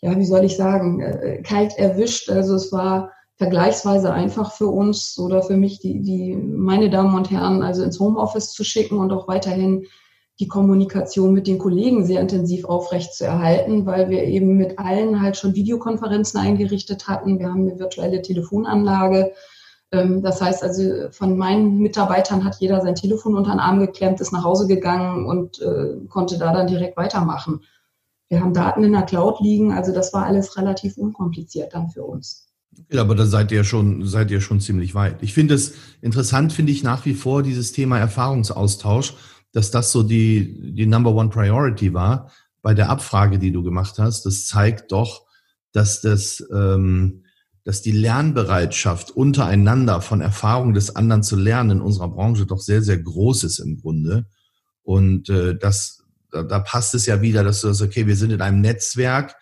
ja, wie soll ich sagen, äh, kalt erwischt. Also es war vergleichsweise einfach für uns oder für mich, die, die meine Damen und Herren, also ins Homeoffice zu schicken und auch weiterhin die Kommunikation mit den Kollegen sehr intensiv aufrecht zu erhalten, weil wir eben mit allen halt schon Videokonferenzen eingerichtet hatten. Wir haben eine virtuelle Telefonanlage. Ähm, das heißt also, von meinen Mitarbeitern hat jeder sein Telefon unter den Arm geklemmt, ist nach Hause gegangen und äh, konnte da dann direkt weitermachen. Wir haben Daten in der Cloud liegen, also das war alles relativ unkompliziert dann für uns. Ja, aber da seid ihr schon, seid ihr schon ziemlich weit. Ich finde es interessant, finde ich nach wie vor dieses Thema Erfahrungsaustausch dass das so die, die Number One Priority war bei der Abfrage, die du gemacht hast. Das zeigt doch, dass das, ähm, dass die Lernbereitschaft untereinander von Erfahrungen des anderen zu lernen in unserer Branche doch sehr, sehr groß ist im Grunde. Und äh, das, da, da passt es ja wieder, dass du sagst, okay, wir sind in einem Netzwerk,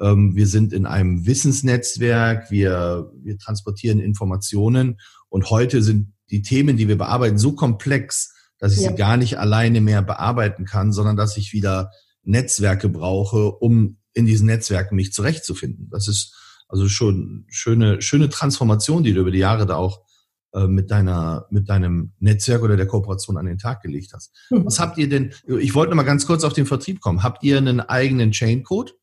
ähm, wir sind in einem Wissensnetzwerk, wir, wir transportieren Informationen und heute sind die Themen, die wir bearbeiten, so komplex, dass ich ja. sie gar nicht alleine mehr bearbeiten kann, sondern dass ich wieder Netzwerke brauche, um in diesen Netzwerken mich zurechtzufinden. Das ist Also schon schöne, schöne Transformation, die du über die Jahre da auch äh, mit deiner, mit deinem Netzwerk oder der Kooperation an den Tag gelegt hast. Mhm. Was habt ihr denn, ich wollte noch mal ganz kurz auf den Vertrieb kommen. Habt ihr einen eigenen Chaincode?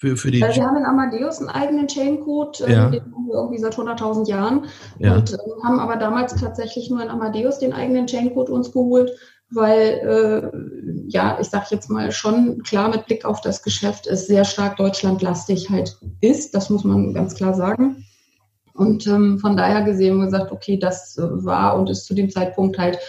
Für, für die also wir haben in Amadeus einen eigenen Chaincode, äh, ja. den haben wir irgendwie seit 100.000 Jahren ja. und äh, haben aber damals tatsächlich nur in Amadeus den eigenen Chaincode uns geholt, weil, äh, ja, ich sage jetzt mal schon klar mit Blick auf das Geschäft, es sehr stark deutschlandlastig halt ist, das muss man ganz klar sagen. Und ähm, von daher gesehen haben wir gesagt, okay, das äh, war und ist zu dem Zeitpunkt halt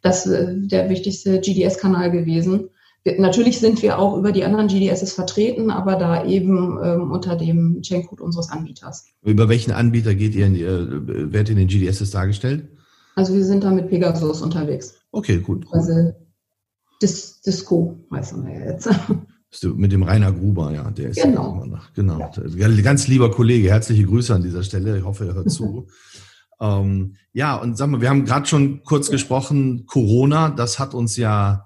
das, äh, der wichtigste GDS-Kanal gewesen natürlich sind wir auch über die anderen GDSs vertreten, aber da eben ähm, unter dem Chaincode unseres Anbieters. Über welchen Anbieter geht ihr, in die, äh, werdet in den GDSs dargestellt? Also wir sind da mit Pegasus unterwegs. Okay, gut. Also Dis Disco heißen wir jetzt. <laughs> Mit dem Rainer Gruber, ja, der ist genau. immer noch. Genau. Ja. Ganz lieber Kollege, herzliche Grüße an dieser Stelle. Ich hoffe, er hört zu. <laughs> ähm, ja, und sag mal, wir haben gerade schon kurz ja. gesprochen, Corona, das hat uns ja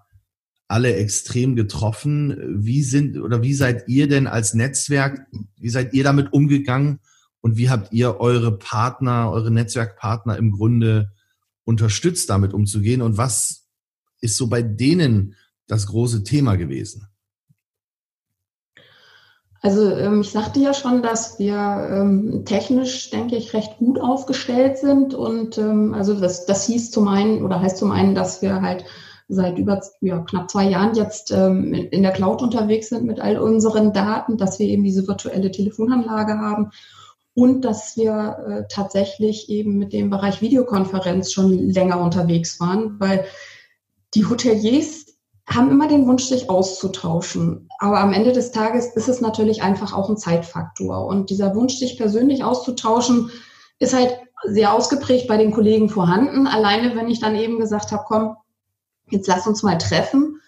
alle extrem getroffen. Wie sind oder wie seid ihr denn als Netzwerk, wie seid ihr damit umgegangen und wie habt ihr eure Partner, eure Netzwerkpartner im Grunde unterstützt, damit umzugehen und was ist so bei denen das große Thema gewesen? Also ähm, ich sagte ja schon, dass wir ähm, technisch, denke ich, recht gut aufgestellt sind. Und ähm, also das, das hieß zum einen oder heißt zum einen, dass wir halt seit über ja, knapp zwei Jahren jetzt ähm, in der Cloud unterwegs sind mit all unseren Daten, dass wir eben diese virtuelle Telefonanlage haben und dass wir äh, tatsächlich eben mit dem Bereich Videokonferenz schon länger unterwegs waren, weil die Hoteliers haben immer den Wunsch, sich auszutauschen. Aber am Ende des Tages ist es natürlich einfach auch ein Zeitfaktor. Und dieser Wunsch, sich persönlich auszutauschen, ist halt sehr ausgeprägt bei den Kollegen vorhanden. Alleine, wenn ich dann eben gesagt habe, komm, jetzt lass uns mal treffen,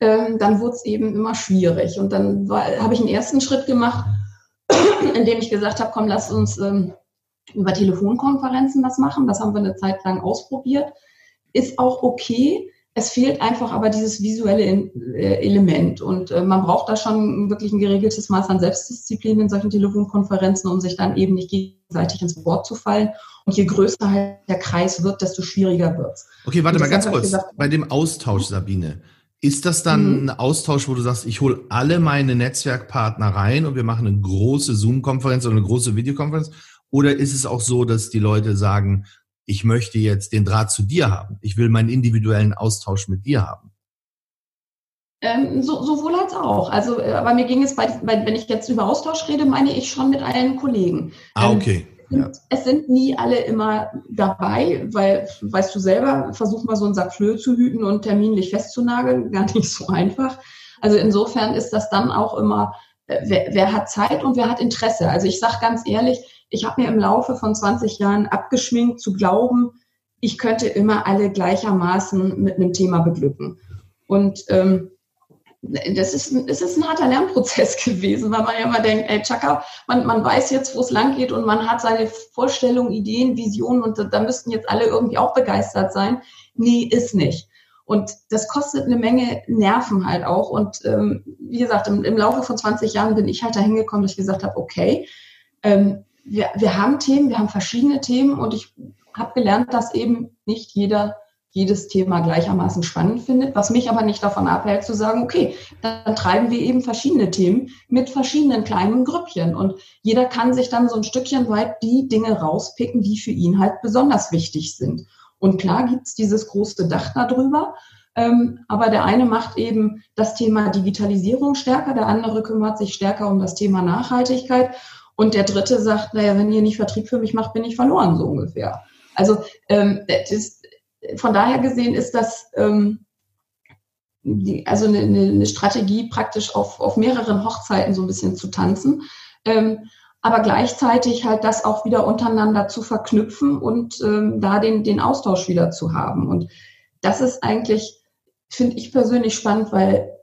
ähm, dann wurde es eben immer schwierig. Und dann habe ich einen ersten Schritt gemacht, <clears throat> indem ich gesagt habe, komm, lass uns ähm, über Telefonkonferenzen das machen. Das haben wir eine Zeit lang ausprobiert. Ist auch okay. Es fehlt einfach aber dieses visuelle äh, Element und äh, man braucht da schon wirklich ein geregeltes Maß an Selbstdisziplin in solchen Telefonkonferenzen, um sich dann eben nicht gegenseitig ins Wort zu fallen. Und je größer halt der Kreis wird, desto schwieriger wird es. Okay, warte mal ganz kurz. Gesagt, Bei dem Austausch, Sabine, ist das dann mhm. ein Austausch, wo du sagst, ich hole alle meine Netzwerkpartner rein und wir machen eine große Zoom-Konferenz oder eine große Videokonferenz? Oder ist es auch so, dass die Leute sagen, ich möchte jetzt den Draht zu dir haben. Ich will meinen individuellen Austausch mit dir haben. Ähm, so, sowohl als auch. Also, äh, aber mir ging es bei, bei, wenn ich jetzt über Austausch rede, meine ich schon mit allen Kollegen. Ah, ähm, okay. Ja. Es sind nie alle immer dabei, weil, weißt du selber, versuch mal so einen Sack Flöhe zu hüten und terminlich festzunageln, gar nicht so einfach. Also insofern ist das dann auch immer, äh, wer, wer hat Zeit und wer hat Interesse. Also ich sage ganz ehrlich, ich habe mir im Laufe von 20 Jahren abgeschminkt zu glauben, ich könnte immer alle gleichermaßen mit einem Thema beglücken. Und ähm, das ist, es ist ein harter Lernprozess <laughs> gewesen, weil man ja immer denkt, ey, Chaka, man, man weiß jetzt, wo es lang geht und man hat seine Vorstellungen, Ideen, Visionen und da, da müssten jetzt alle irgendwie auch begeistert sein. Nee, ist nicht. Und das kostet eine Menge Nerven halt auch. Und ähm, wie gesagt, im, im Laufe von 20 Jahren bin ich halt dahin gekommen, dass ich gesagt habe, okay, ähm, wir, wir haben Themen, wir haben verschiedene Themen und ich habe gelernt, dass eben nicht jeder jedes Thema gleichermaßen spannend findet, was mich aber nicht davon abhält zu sagen, okay, dann treiben wir eben verschiedene Themen mit verschiedenen kleinen Grüppchen. Und jeder kann sich dann so ein Stückchen weit die Dinge rauspicken, die für ihn halt besonders wichtig sind. Und klar gibt's dieses große Dach darüber, ähm, aber der eine macht eben das Thema Digitalisierung stärker, der andere kümmert sich stärker um das Thema Nachhaltigkeit und der dritte sagt, naja, wenn ihr nicht Vertrieb für mich macht, bin ich verloren, so ungefähr. Also ähm, das, von daher gesehen ist das ähm, die, also eine, eine, Strategie, praktisch auf, auf mehreren Hochzeiten so ein bisschen zu tanzen. Ähm, aber gleichzeitig halt das auch wieder untereinander zu verknüpfen und ähm, da den, den Austausch wieder zu haben. Und das ist eigentlich, finde ich persönlich spannend, weil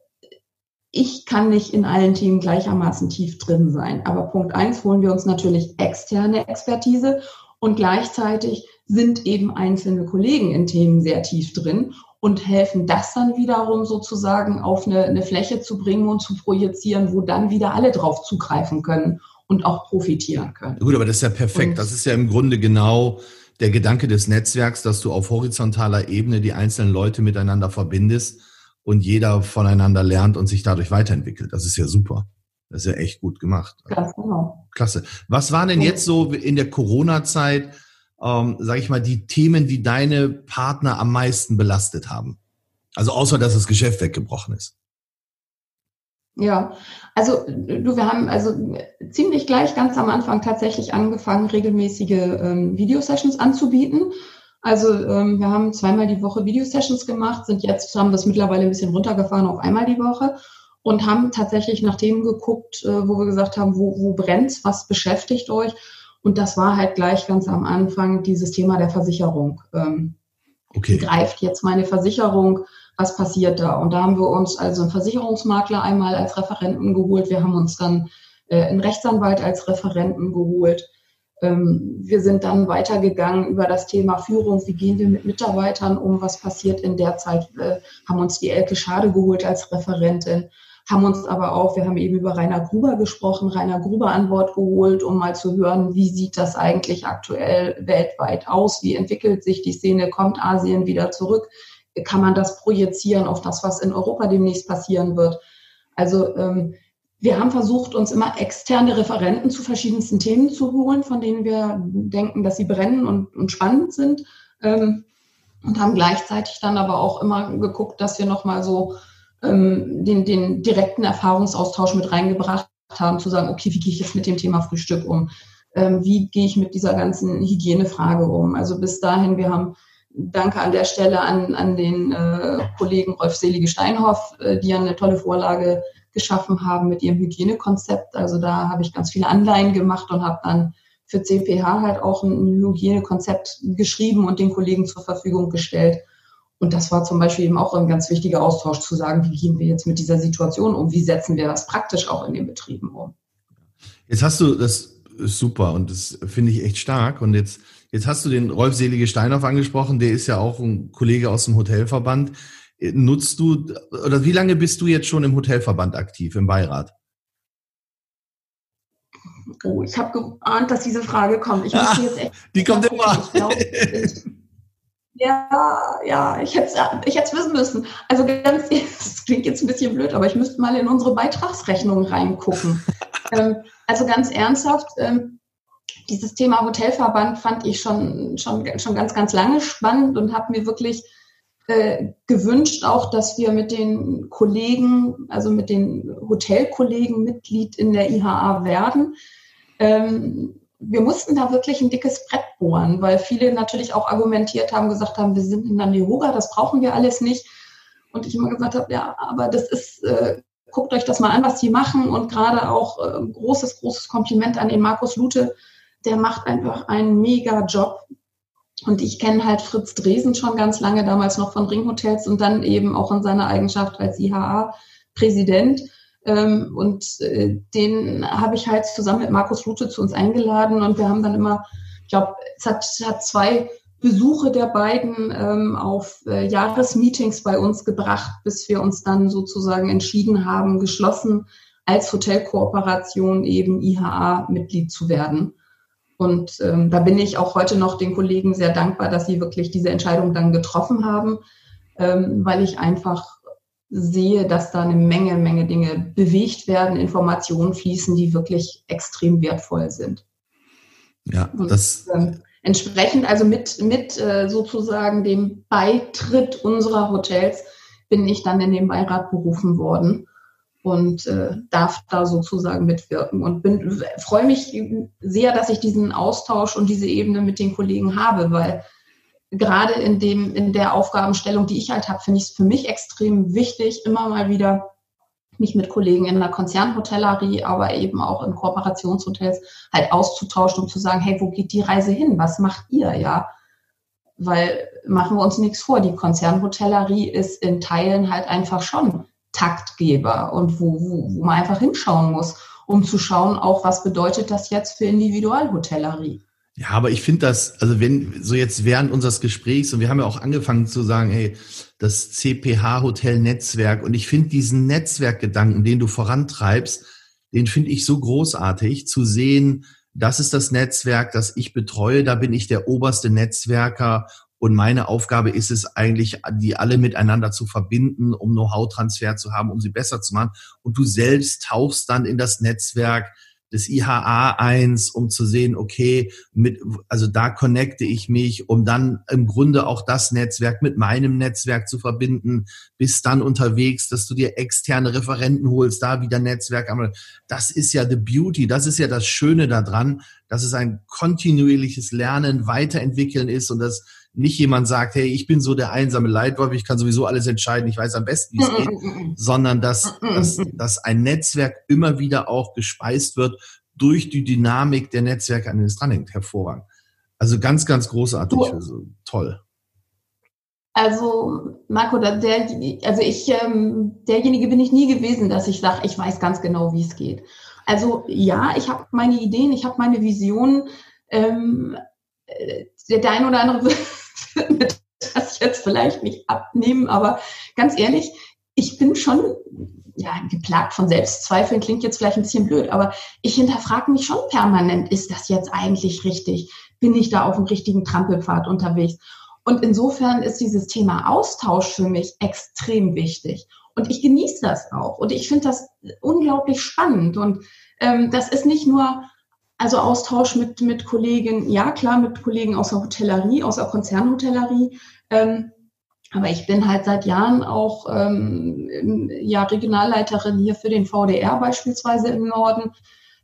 ich kann nicht in allen Themen gleichermaßen tief drin sein. Aber Punkt eins holen wir uns natürlich externe Expertise und gleichzeitig sind eben einzelne Kollegen in Themen sehr tief drin und helfen das dann wiederum sozusagen auf eine, eine Fläche zu bringen und zu projizieren, wo dann wieder alle drauf zugreifen können und auch profitieren können. Gut, aber das ist ja perfekt. Und das ist ja im Grunde genau der Gedanke des Netzwerks, dass du auf horizontaler Ebene die einzelnen Leute miteinander verbindest und jeder voneinander lernt und sich dadurch weiterentwickelt. Das ist ja super. Das ist ja echt gut gemacht. Ganz genau. Klasse. Was waren denn jetzt so in der Corona-Zeit, ähm, sage ich mal, die Themen, die deine Partner am meisten belastet haben? Also außer, dass das Geschäft weggebrochen ist. Ja, also du, wir haben also ziemlich gleich ganz am Anfang tatsächlich angefangen, regelmäßige ähm, Videosessions anzubieten. Also ähm, wir haben zweimal die Woche Videosessions gemacht, sind jetzt, haben es mittlerweile ein bisschen runtergefahren auf einmal die Woche und haben tatsächlich nach Themen geguckt, äh, wo wir gesagt haben, wo, wo brennt was beschäftigt euch? Und das war halt gleich ganz am Anfang dieses Thema der Versicherung. Ähm, okay. Greift jetzt meine Versicherung? was passiert da? Und da haben wir uns also einen Versicherungsmakler einmal als Referenten geholt. Wir haben uns dann äh, einen Rechtsanwalt als Referenten geholt. Ähm, wir sind dann weitergegangen über das Thema Führung. Wie gehen wir mit Mitarbeitern um? Was passiert in der Zeit? Haben uns die Elke Schade geholt als Referentin haben uns aber auch, wir haben eben über Rainer Gruber gesprochen, Rainer Gruber an Bord geholt, um mal zu hören, wie sieht das eigentlich aktuell weltweit aus? Wie entwickelt sich die Szene? Kommt Asien wieder zurück? kann man das projizieren auf das, was in Europa demnächst passieren wird. Also ähm, wir haben versucht, uns immer externe Referenten zu verschiedensten Themen zu holen, von denen wir denken, dass sie brennen und, und spannend sind. Ähm, und haben gleichzeitig dann aber auch immer geguckt, dass wir nochmal so ähm, den, den direkten Erfahrungsaustausch mit reingebracht haben, zu sagen, okay, wie gehe ich jetzt mit dem Thema Frühstück um? Ähm, wie gehe ich mit dieser ganzen Hygienefrage um? Also bis dahin, wir haben Danke an der Stelle an, an den äh, Kollegen Rolf Selige Steinhoff, äh, die ja eine tolle Vorlage geschaffen haben mit ihrem Hygienekonzept. Also da habe ich ganz viele Anleihen gemacht und habe dann für CPH halt auch ein Hygienekonzept geschrieben und den Kollegen zur Verfügung gestellt. Und das war zum Beispiel eben auch ein ganz wichtiger Austausch zu sagen, wie gehen wir jetzt mit dieser Situation um, wie setzen wir das praktisch auch in den Betrieben um. Jetzt hast du, das ist super und das finde ich echt stark. Und jetzt Jetzt hast du den Rolf Selige Steinhoff angesprochen, der ist ja auch ein Kollege aus dem Hotelverband. Nutzt du, oder wie lange bist du jetzt schon im Hotelverband aktiv, im Beirat? Oh, ich habe geahnt, dass diese Frage kommt. Ich ah, jetzt echt die kommt immer. Glaub, ja, ja, ich hätte es ich wissen müssen. Also ganz, <laughs> das klingt jetzt ein bisschen blöd, aber ich müsste mal in unsere Beitragsrechnung reingucken. <laughs> ähm, also ganz ernsthaft, ähm, dieses Thema Hotelverband fand ich schon, schon, schon ganz, ganz lange spannend und habe mir wirklich äh, gewünscht auch, dass wir mit den Kollegen, also mit den Hotelkollegen Mitglied in der IHA werden. Ähm, wir mussten da wirklich ein dickes Brett bohren, weil viele natürlich auch argumentiert haben, gesagt haben, wir sind in der Yoga, das brauchen wir alles nicht. Und ich immer gesagt habe, ja, aber das ist, äh, guckt euch das mal an, was die machen und gerade auch äh, großes, großes Kompliment an den Markus Lute, der macht einfach einen mega Job. Und ich kenne halt Fritz Dresen schon ganz lange, damals noch von Ringhotels und dann eben auch in seiner Eigenschaft als IHA-Präsident. Ähm, und äh, den habe ich halt zusammen mit Markus Lute zu uns eingeladen und wir haben dann immer, ich glaube, es hat, hat zwei Besuche der beiden ähm, auf äh, Jahresmeetings bei uns gebracht, bis wir uns dann sozusagen entschieden haben, geschlossen als Hotelkooperation eben IHA-Mitglied zu werden. Und ähm, da bin ich auch heute noch den Kollegen sehr dankbar, dass sie wirklich diese Entscheidung dann getroffen haben, ähm, weil ich einfach sehe, dass da eine Menge, Menge Dinge bewegt werden, Informationen fließen, die wirklich extrem wertvoll sind. Ja, Und, das. Ähm, entsprechend, also mit, mit äh, sozusagen dem Beitritt unserer Hotels bin ich dann in den Beirat berufen worden und äh, darf da sozusagen mitwirken und bin, freue mich sehr, dass ich diesen Austausch und diese Ebene mit den Kollegen habe, weil gerade in dem in der Aufgabenstellung, die ich halt habe, finde ich es für mich extrem wichtig, immer mal wieder mich mit Kollegen in der Konzernhotellerie, aber eben auch in Kooperationshotels halt auszutauschen, um zu sagen, hey, wo geht die Reise hin? Was macht ihr? Ja, weil machen wir uns nichts vor, die Konzernhotellerie ist in Teilen halt einfach schon Taktgeber und wo, wo, wo man einfach hinschauen muss, um zu schauen, auch was bedeutet das jetzt für Individualhotellerie. Ja, aber ich finde das, also wenn so jetzt während unseres Gesprächs und wir haben ja auch angefangen zu sagen, hey, das CPH Hotel Netzwerk und ich finde diesen Netzwerkgedanken, den du vorantreibst, den finde ich so großartig zu sehen, das ist das Netzwerk, das ich betreue, da bin ich der oberste Netzwerker und meine Aufgabe ist es eigentlich, die alle miteinander zu verbinden, um Know-how-Transfer zu haben, um sie besser zu machen. Und du selbst tauchst dann in das Netzwerk des IHA 1, um zu sehen, okay, mit, also da connecte ich mich, um dann im Grunde auch das Netzwerk mit meinem Netzwerk zu verbinden, bis dann unterwegs, dass du dir externe Referenten holst, da wieder Netzwerk. Das ist ja the beauty, das ist ja das Schöne daran, dass es ein kontinuierliches Lernen, Weiterentwickeln ist und das nicht jemand sagt, hey, ich bin so der einsame Leitwolf, ich kann sowieso alles entscheiden, ich weiß am besten, wie es geht, sondern dass, dass, dass ein Netzwerk immer wieder auch gespeist wird durch die Dynamik der Netzwerke, an denen es dranhängt. Hervorragend. Also ganz, ganz großartig. Also, toll. Also Marco, der, also ich, ähm, derjenige bin ich nie gewesen, dass ich sage, ich weiß ganz genau, wie es geht. Also ja, ich habe meine Ideen, ich habe meine Visionen. Ähm, äh, der eine oder andere das jetzt vielleicht nicht abnehmen, aber ganz ehrlich, ich bin schon ja, geplagt von Selbstzweifeln, klingt jetzt vielleicht ein bisschen blöd, aber ich hinterfrage mich schon permanent, ist das jetzt eigentlich richtig? Bin ich da auf dem richtigen Trampelpfad unterwegs? Und insofern ist dieses Thema Austausch für mich extrem wichtig. Und ich genieße das auch. Und ich finde das unglaublich spannend. Und ähm, das ist nicht nur also Austausch mit, mit Kollegen, ja klar, mit Kollegen aus der Hotellerie, aus der Konzernhotellerie. Ähm, aber ich bin halt seit Jahren auch ähm, ja, Regionalleiterin hier für den VDR beispielsweise im Norden.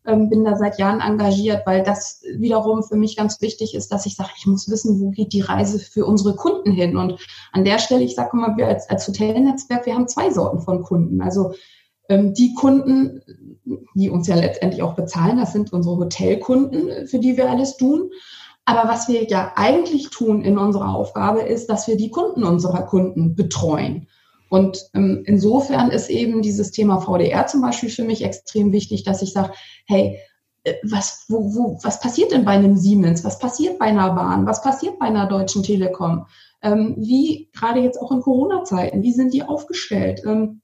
Ähm, bin da seit Jahren engagiert, weil das wiederum für mich ganz wichtig ist, dass ich sage, ich muss wissen, wo geht die Reise für unsere Kunden hin. Und an der Stelle, ich sage mal, wir als, als Hotelnetzwerk, wir haben zwei Sorten von Kunden. Also die Kunden, die uns ja letztendlich auch bezahlen, das sind unsere Hotelkunden, für die wir alles tun. Aber was wir ja eigentlich tun in unserer Aufgabe ist, dass wir die Kunden unserer Kunden betreuen. Und ähm, insofern ist eben dieses Thema VDR zum Beispiel für mich extrem wichtig, dass ich sage, hey, äh, was, wo, wo, was passiert denn bei einem Siemens? Was passiert bei einer Bahn? Was passiert bei einer Deutschen Telekom? Ähm, wie gerade jetzt auch in Corona-Zeiten, wie sind die aufgestellt? Ähm,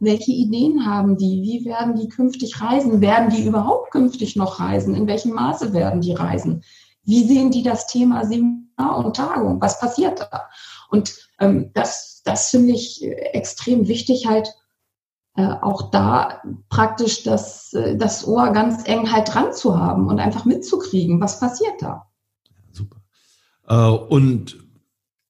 welche Ideen haben die? Wie werden die künftig reisen? Werden die überhaupt künftig noch reisen? In welchem Maße werden die reisen? Wie sehen die das Thema Seminar und Tagung? Was passiert da? Und ähm, das, das finde ich extrem wichtig, halt äh, auch da praktisch das, äh, das Ohr ganz eng halt dran zu haben und einfach mitzukriegen, was passiert da. Super. Äh, und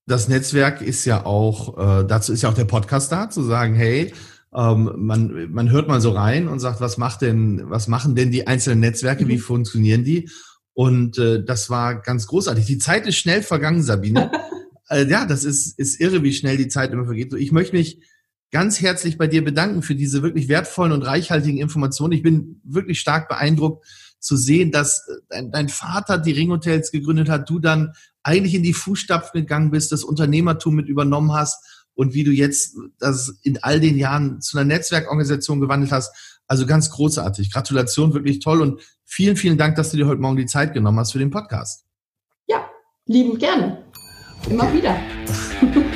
das Netzwerk ist ja auch, äh, dazu ist ja auch der Podcast da, zu sagen, hey, ähm, man, man hört mal so rein und sagt, was macht denn, was machen denn die einzelnen Netzwerke, mhm. wie funktionieren die? Und äh, das war ganz großartig. Die Zeit ist schnell vergangen, Sabine. <laughs> äh, ja, das ist, ist irre, wie schnell die Zeit immer vergeht. Ich möchte mich ganz herzlich bei dir bedanken für diese wirklich wertvollen und reichhaltigen Informationen. Ich bin wirklich stark beeindruckt zu sehen, dass äh, dein, dein Vater die Ringhotels gegründet hat, du dann eigentlich in die Fußstapfen gegangen bist, das Unternehmertum mit übernommen hast und wie du jetzt das in all den Jahren zu einer Netzwerkorganisation gewandelt hast. Also ganz großartig. Gratulation, wirklich toll und vielen, vielen Dank, dass du dir heute Morgen die Zeit genommen hast für den Podcast. Ja, lieben gerne. Immer wieder. <laughs>